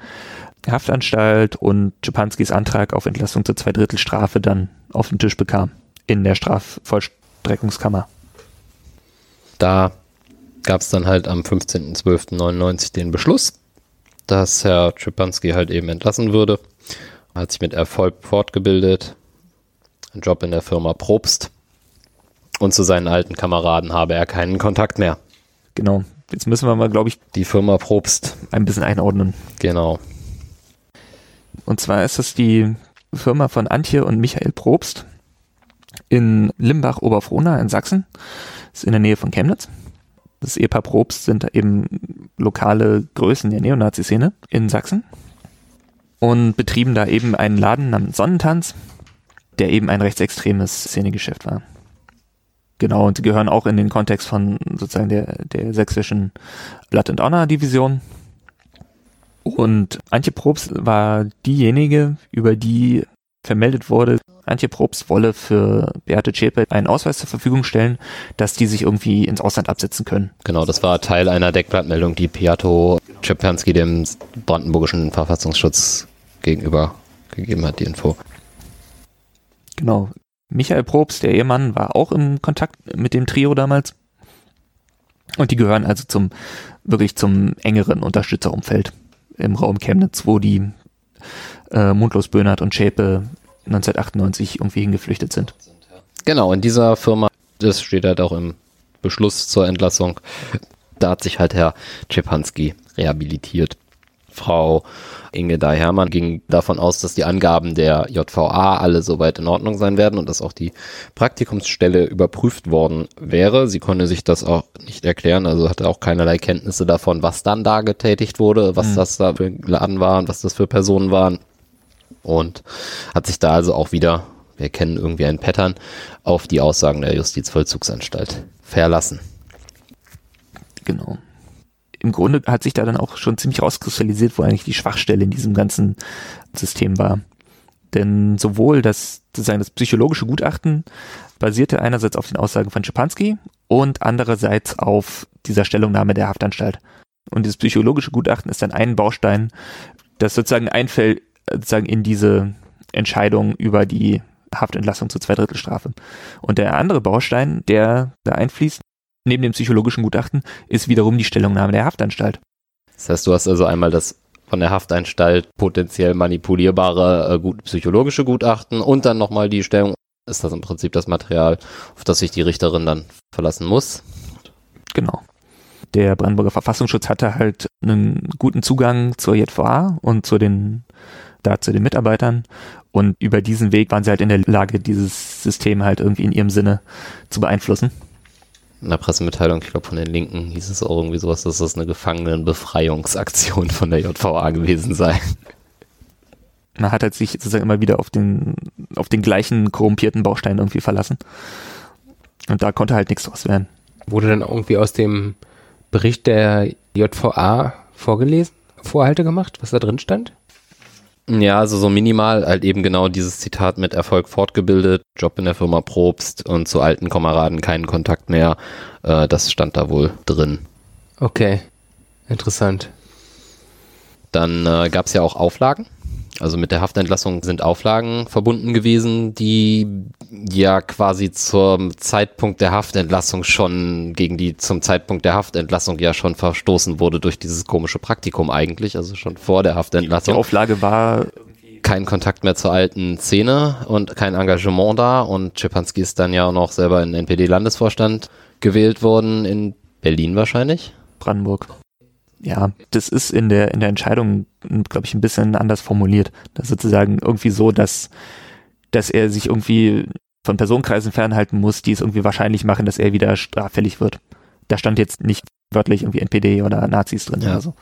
Haftanstalt und Czepanskis Antrag auf Entlassung zur Zweidrittelstrafe dann auf den Tisch bekam in der Strafvollstreckungskammer. Da gab es dann halt am 15.12.99 den Beschluss, dass Herr Czepanski halt eben entlassen würde. Hat sich mit Erfolg fortgebildet. Ein Job in der Firma Probst. Und zu seinen alten Kameraden habe er keinen Kontakt mehr. Genau. Jetzt müssen wir mal, glaube ich, Die Firma Probst, ein bisschen einordnen. genau. Und zwar ist das die Firma von Antje und Michael Probst in Limbach-Oberfrohna in Sachsen. Das ist in der Nähe von Chemnitz. Das Ehepaar Probst sind eben lokale Größen der Neonazi-Szene in Sachsen und betrieben da eben einen Laden namens Sonnentanz, der eben ein rechtsextremes Szenegeschäft war. Genau, und die gehören auch in den Kontext von sozusagen der, der sächsischen Blood and Honor Division. Und Antje Probst war diejenige, über die vermeldet wurde, Antje Probst wolle für Beate Zschäpe einen Ausweis zur Verfügung stellen, dass die sich irgendwie ins Ausland absetzen können. Genau, das war Teil einer Deckblattmeldung, die Piato Czepanski dem brandenburgischen Verfassungsschutz gegenüber gegeben hat, die Info. Genau. Michael Probst, der Ehemann, war auch im Kontakt mit dem Trio damals. Und die gehören also zum, wirklich zum engeren Unterstützerumfeld im Raum Chemnitz, wo die äh, Mundlos Böhnert und Schäpe 1998 irgendwie hingeflüchtet sind. Genau, in dieser Firma, das steht halt auch im Beschluss zur Entlassung, da hat sich halt Herr Czepanski rehabilitiert. Frau Inge Dai-Hermann ging davon aus, dass die Angaben der JVA alle soweit in Ordnung sein werden und dass auch die Praktikumsstelle überprüft worden wäre. Sie konnte sich das auch nicht erklären, also hatte auch keinerlei Kenntnisse davon, was dann da getätigt wurde, was mhm. das da für Laden waren, was das für Personen waren. Und hat sich da also auch wieder, wir kennen irgendwie ein Pattern, auf die Aussagen der Justizvollzugsanstalt verlassen. Genau im Grunde hat sich da dann auch schon ziemlich rauskristallisiert, wo eigentlich die Schwachstelle in diesem ganzen System war. Denn sowohl das, sozusagen das psychologische Gutachten basierte einerseits auf den Aussagen von Schipanski und andererseits auf dieser Stellungnahme der Haftanstalt. Und dieses psychologische Gutachten ist dann ein Baustein, das sozusagen einfällt sozusagen in diese Entscheidung über die Haftentlassung zur Zweidrittelstrafe. Und der andere Baustein, der da einfließt, neben dem psychologischen Gutachten ist wiederum die Stellungnahme der Haftanstalt. Das heißt, du hast also einmal das von der Haftanstalt potenziell manipulierbare äh, gut, psychologische Gutachten und dann nochmal die Stellung, ist das im Prinzip das Material, auf das sich die Richterin dann verlassen muss. Genau. Der Brandenburger Verfassungsschutz hatte halt einen guten Zugang zur JVA und zu den, da zu den Mitarbeitern und über diesen Weg waren sie halt in der Lage, dieses System halt irgendwie in ihrem Sinne zu beeinflussen in der Pressemitteilung, ich glaube von den Linken, hieß es auch irgendwie sowas, dass das eine Gefangenenbefreiungsaktion von der JVA gewesen sei. Man hat halt sich sozusagen immer wieder auf den, auf den gleichen korrumpierten Baustein irgendwie verlassen. Und da konnte halt nichts draus werden. Wurde dann irgendwie aus dem Bericht der JVA vorgelesen, Vorhalte gemacht, was da drin stand? Ja, also so minimal halt eben genau dieses Zitat mit Erfolg fortgebildet, Job in der Firma Probst und zu alten Kameraden keinen Kontakt mehr. Äh, das stand da wohl drin. Okay, interessant. Dann äh, gab es ja auch Auflagen. Also mit der Haftentlassung sind Auflagen verbunden gewesen, die ja quasi zum Zeitpunkt der Haftentlassung schon, gegen die zum Zeitpunkt der Haftentlassung ja schon verstoßen wurde durch dieses komische Praktikum eigentlich, also schon vor der Haftentlassung. Die Auflage war kein Kontakt mehr zur alten Szene und kein Engagement da und Czepanski ist dann ja auch noch selber in NPD-Landesvorstand gewählt worden, in Berlin wahrscheinlich. Brandenburg ja, das ist in der, in der Entscheidung, glaube ich, ein bisschen anders formuliert. Das ist sozusagen irgendwie so, dass, dass er sich irgendwie von Personenkreisen fernhalten muss, die es irgendwie wahrscheinlich machen, dass er wieder straffällig wird. Da stand jetzt nicht wörtlich irgendwie NPD oder Nazis drin ja. oder so.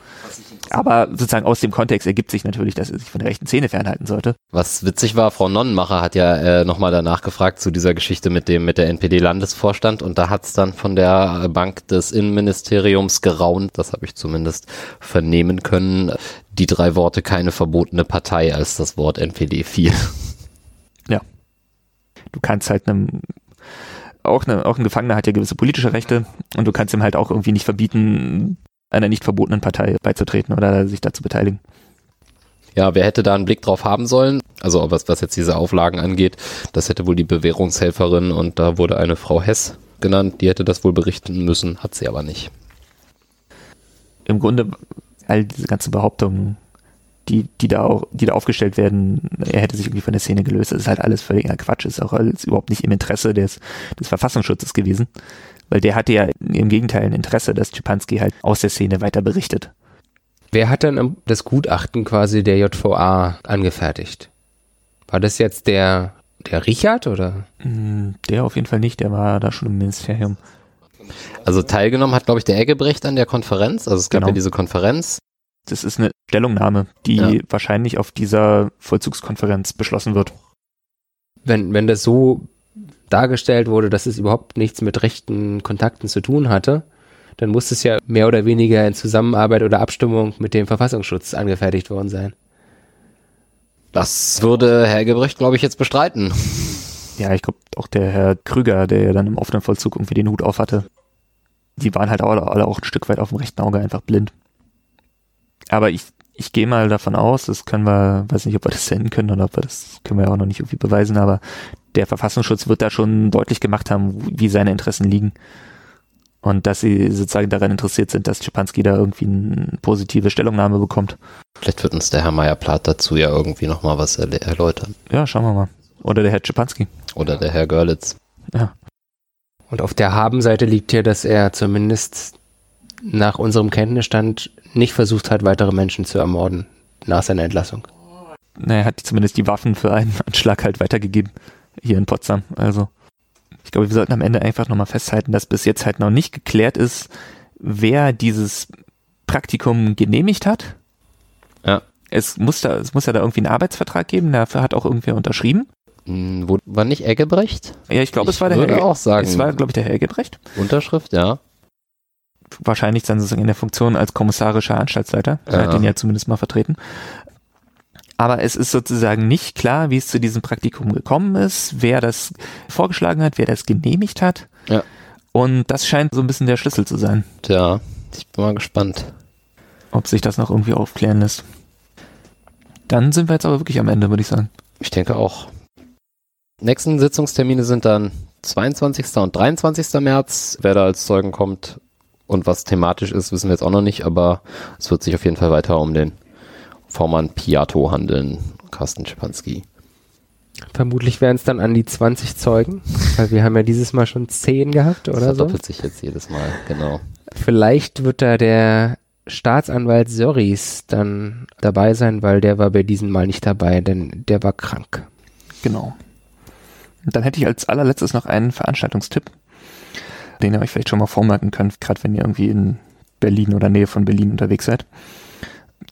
Aber sozusagen aus dem Kontext ergibt sich natürlich, dass er sich von der rechten Szene fernhalten sollte. Was witzig war, Frau Nonnenmacher hat ja äh, nochmal danach gefragt zu dieser Geschichte mit dem mit der NPD-Landesvorstand und da hat es dann von der Bank des Innenministeriums geraunt, das habe ich zumindest vernehmen können, die drei Worte keine verbotene Partei, als das Wort NPD fiel. Ja. Du kannst halt einem auch, eine, auch ein Gefangener hat ja gewisse politische Rechte und du kannst ihm halt auch irgendwie nicht verbieten, einer nicht verbotenen Partei beizutreten oder sich da zu beteiligen. Ja, wer hätte da einen Blick drauf haben sollen? Also was, was jetzt diese Auflagen angeht, das hätte wohl die Bewährungshelferin und da wurde eine Frau Hess genannt, die hätte das wohl berichten müssen, hat sie aber nicht. Im Grunde all diese ganzen Behauptungen die, die da auch, die da aufgestellt werden, er hätte sich irgendwie von der Szene gelöst. Das ist halt alles völliger Quatsch, ist auch alles überhaupt nicht im Interesse des, des Verfassungsschutzes gewesen. Weil der hatte ja im Gegenteil ein Interesse, dass Schipanski halt aus der Szene weiter berichtet. Wer hat dann das Gutachten quasi der JVA angefertigt? War das jetzt der, der Richard oder? Hm, der auf jeden Fall nicht, der war da schon im Ministerium. Also teilgenommen hat, glaube ich, der Eggebrecht an der Konferenz. Also es gab genau. ja diese Konferenz. Das ist eine Stellungnahme, die ja. wahrscheinlich auf dieser Vollzugskonferenz beschlossen wird. Wenn, wenn das so dargestellt wurde, dass es überhaupt nichts mit rechten Kontakten zu tun hatte, dann muss es ja mehr oder weniger in Zusammenarbeit oder Abstimmung mit dem Verfassungsschutz angefertigt worden sein. Das würde Herr Gebrecht, glaube ich, jetzt bestreiten. Ja, ich glaube auch der Herr Krüger, der ja dann im offenen Vollzug irgendwie den Hut auf hatte, die waren halt alle, alle auch ein Stück weit auf dem rechten Auge einfach blind. Aber ich, ich gehe mal davon aus, das können wir, weiß nicht, ob wir das senden können oder ob wir das können wir auch noch nicht irgendwie beweisen, aber der Verfassungsschutz wird da schon deutlich gemacht haben, wie seine Interessen liegen. Und dass sie sozusagen daran interessiert sind, dass Schipanski da irgendwie eine positive Stellungnahme bekommt. Vielleicht wird uns der Herr Meyer-Plath dazu ja irgendwie nochmal was erläutern. Ja, schauen wir mal. Oder der Herr Schipanski. Oder der Herr Görlitz. Ja. Und auf der Habenseite liegt hier, dass er zumindest nach unserem Kenntnisstand nicht versucht hat, weitere Menschen zu ermorden nach seiner Entlassung. Na, er hat zumindest die Waffen für einen Anschlag halt weitergegeben. Hier in Potsdam. Also, ich glaube, wir sollten am Ende einfach nochmal festhalten, dass bis jetzt halt noch nicht geklärt ist, wer dieses Praktikum genehmigt hat. Ja. Es muss da, es muss ja da irgendwie einen Arbeitsvertrag geben, dafür hat auch irgendwer unterschrieben. Hm, wo, war nicht Eggebrecht? Ja, ich glaube, es war der würde Herr, auch sagen. es war, glaube ich, der Herr Gebrecht. Unterschrift, ja. Wahrscheinlich dann sozusagen in der Funktion als kommissarischer Anstaltsleiter. Er Ja. hat ihn ja zumindest mal vertreten. Aber es ist sozusagen nicht klar, wie es zu diesem Praktikum gekommen ist, wer das vorgeschlagen hat, wer das genehmigt hat. Ja. Und das scheint so ein bisschen der Schlüssel zu sein, Tja, ich bin mal gespannt. ob sich das noch irgendwie aufklären lässt. Dann sind wir jetzt aber wirklich am Ende, würde ich sagen. Ich denke auch. Nächsten Sitzungstermine sind dann 22. und 23. März. Wer da als Zeugen kommt und was thematisch ist, wissen wir jetzt auch noch nicht, aber es wird sich auf jeden Fall weiter um den Vormann Piato handeln, Carsten Schipanski. Vermutlich wären es dann an die 20 Zeugen, weil wir haben ja dieses Mal schon 10 gehabt Das oder so. verdoppelt sich jetzt jedes Mal, genau. Vielleicht wird da der Staatsanwalt Soris dann dabei sein, weil der war bei diesem Mal nicht dabei, denn der war krank. Genau. Und dann hätte ich als allerletztes noch einen Veranstaltungstipp, den ihr euch vielleicht schon mal vormerken könnt, gerade wenn ihr irgendwie in Berlin oder Nähe von Berlin unterwegs seid.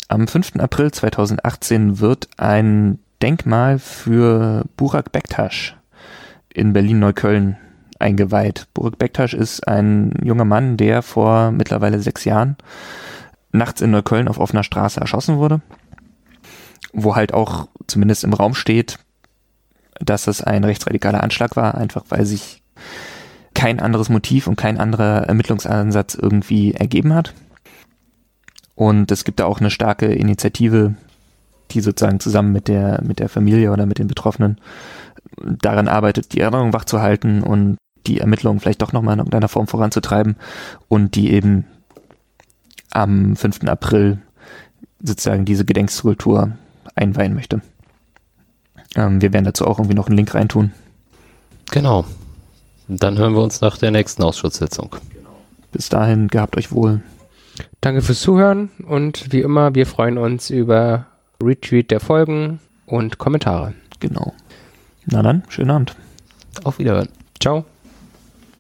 Am 5. April 2018 wird ein Denkmal für Burak Bektasch in Berlin-Neukölln eingeweiht. Burak Bektasch ist ein junger Mann, der vor mittlerweile sechs Jahren nachts in Neukölln auf offener Straße erschossen wurde, wo halt auch zumindest im Raum steht, dass es ein rechtsradikaler Anschlag war, einfach weil sich kein anderes Motiv und kein anderer Ermittlungsansatz irgendwie ergeben hat. Und es gibt da auch eine starke Initiative, die sozusagen zusammen mit der, mit der Familie oder mit den Betroffenen daran arbeitet, die Erinnerung wachzuhalten und die Ermittlungen vielleicht doch nochmal in irgendeiner Form voranzutreiben und die eben am 5. April sozusagen diese Gedenkskulptur einweihen möchte. Ähm, wir werden dazu auch irgendwie noch einen Link reintun. Genau. Dann hören wir uns nach der nächsten Ausschusssitzung. Bis dahin, gehabt euch wohl. Danke fürs Zuhören und wie immer, wir freuen uns über Retweet der Folgen und Kommentare. Genau. Na dann, schönen Abend. Auf Wiederhören. Ciao.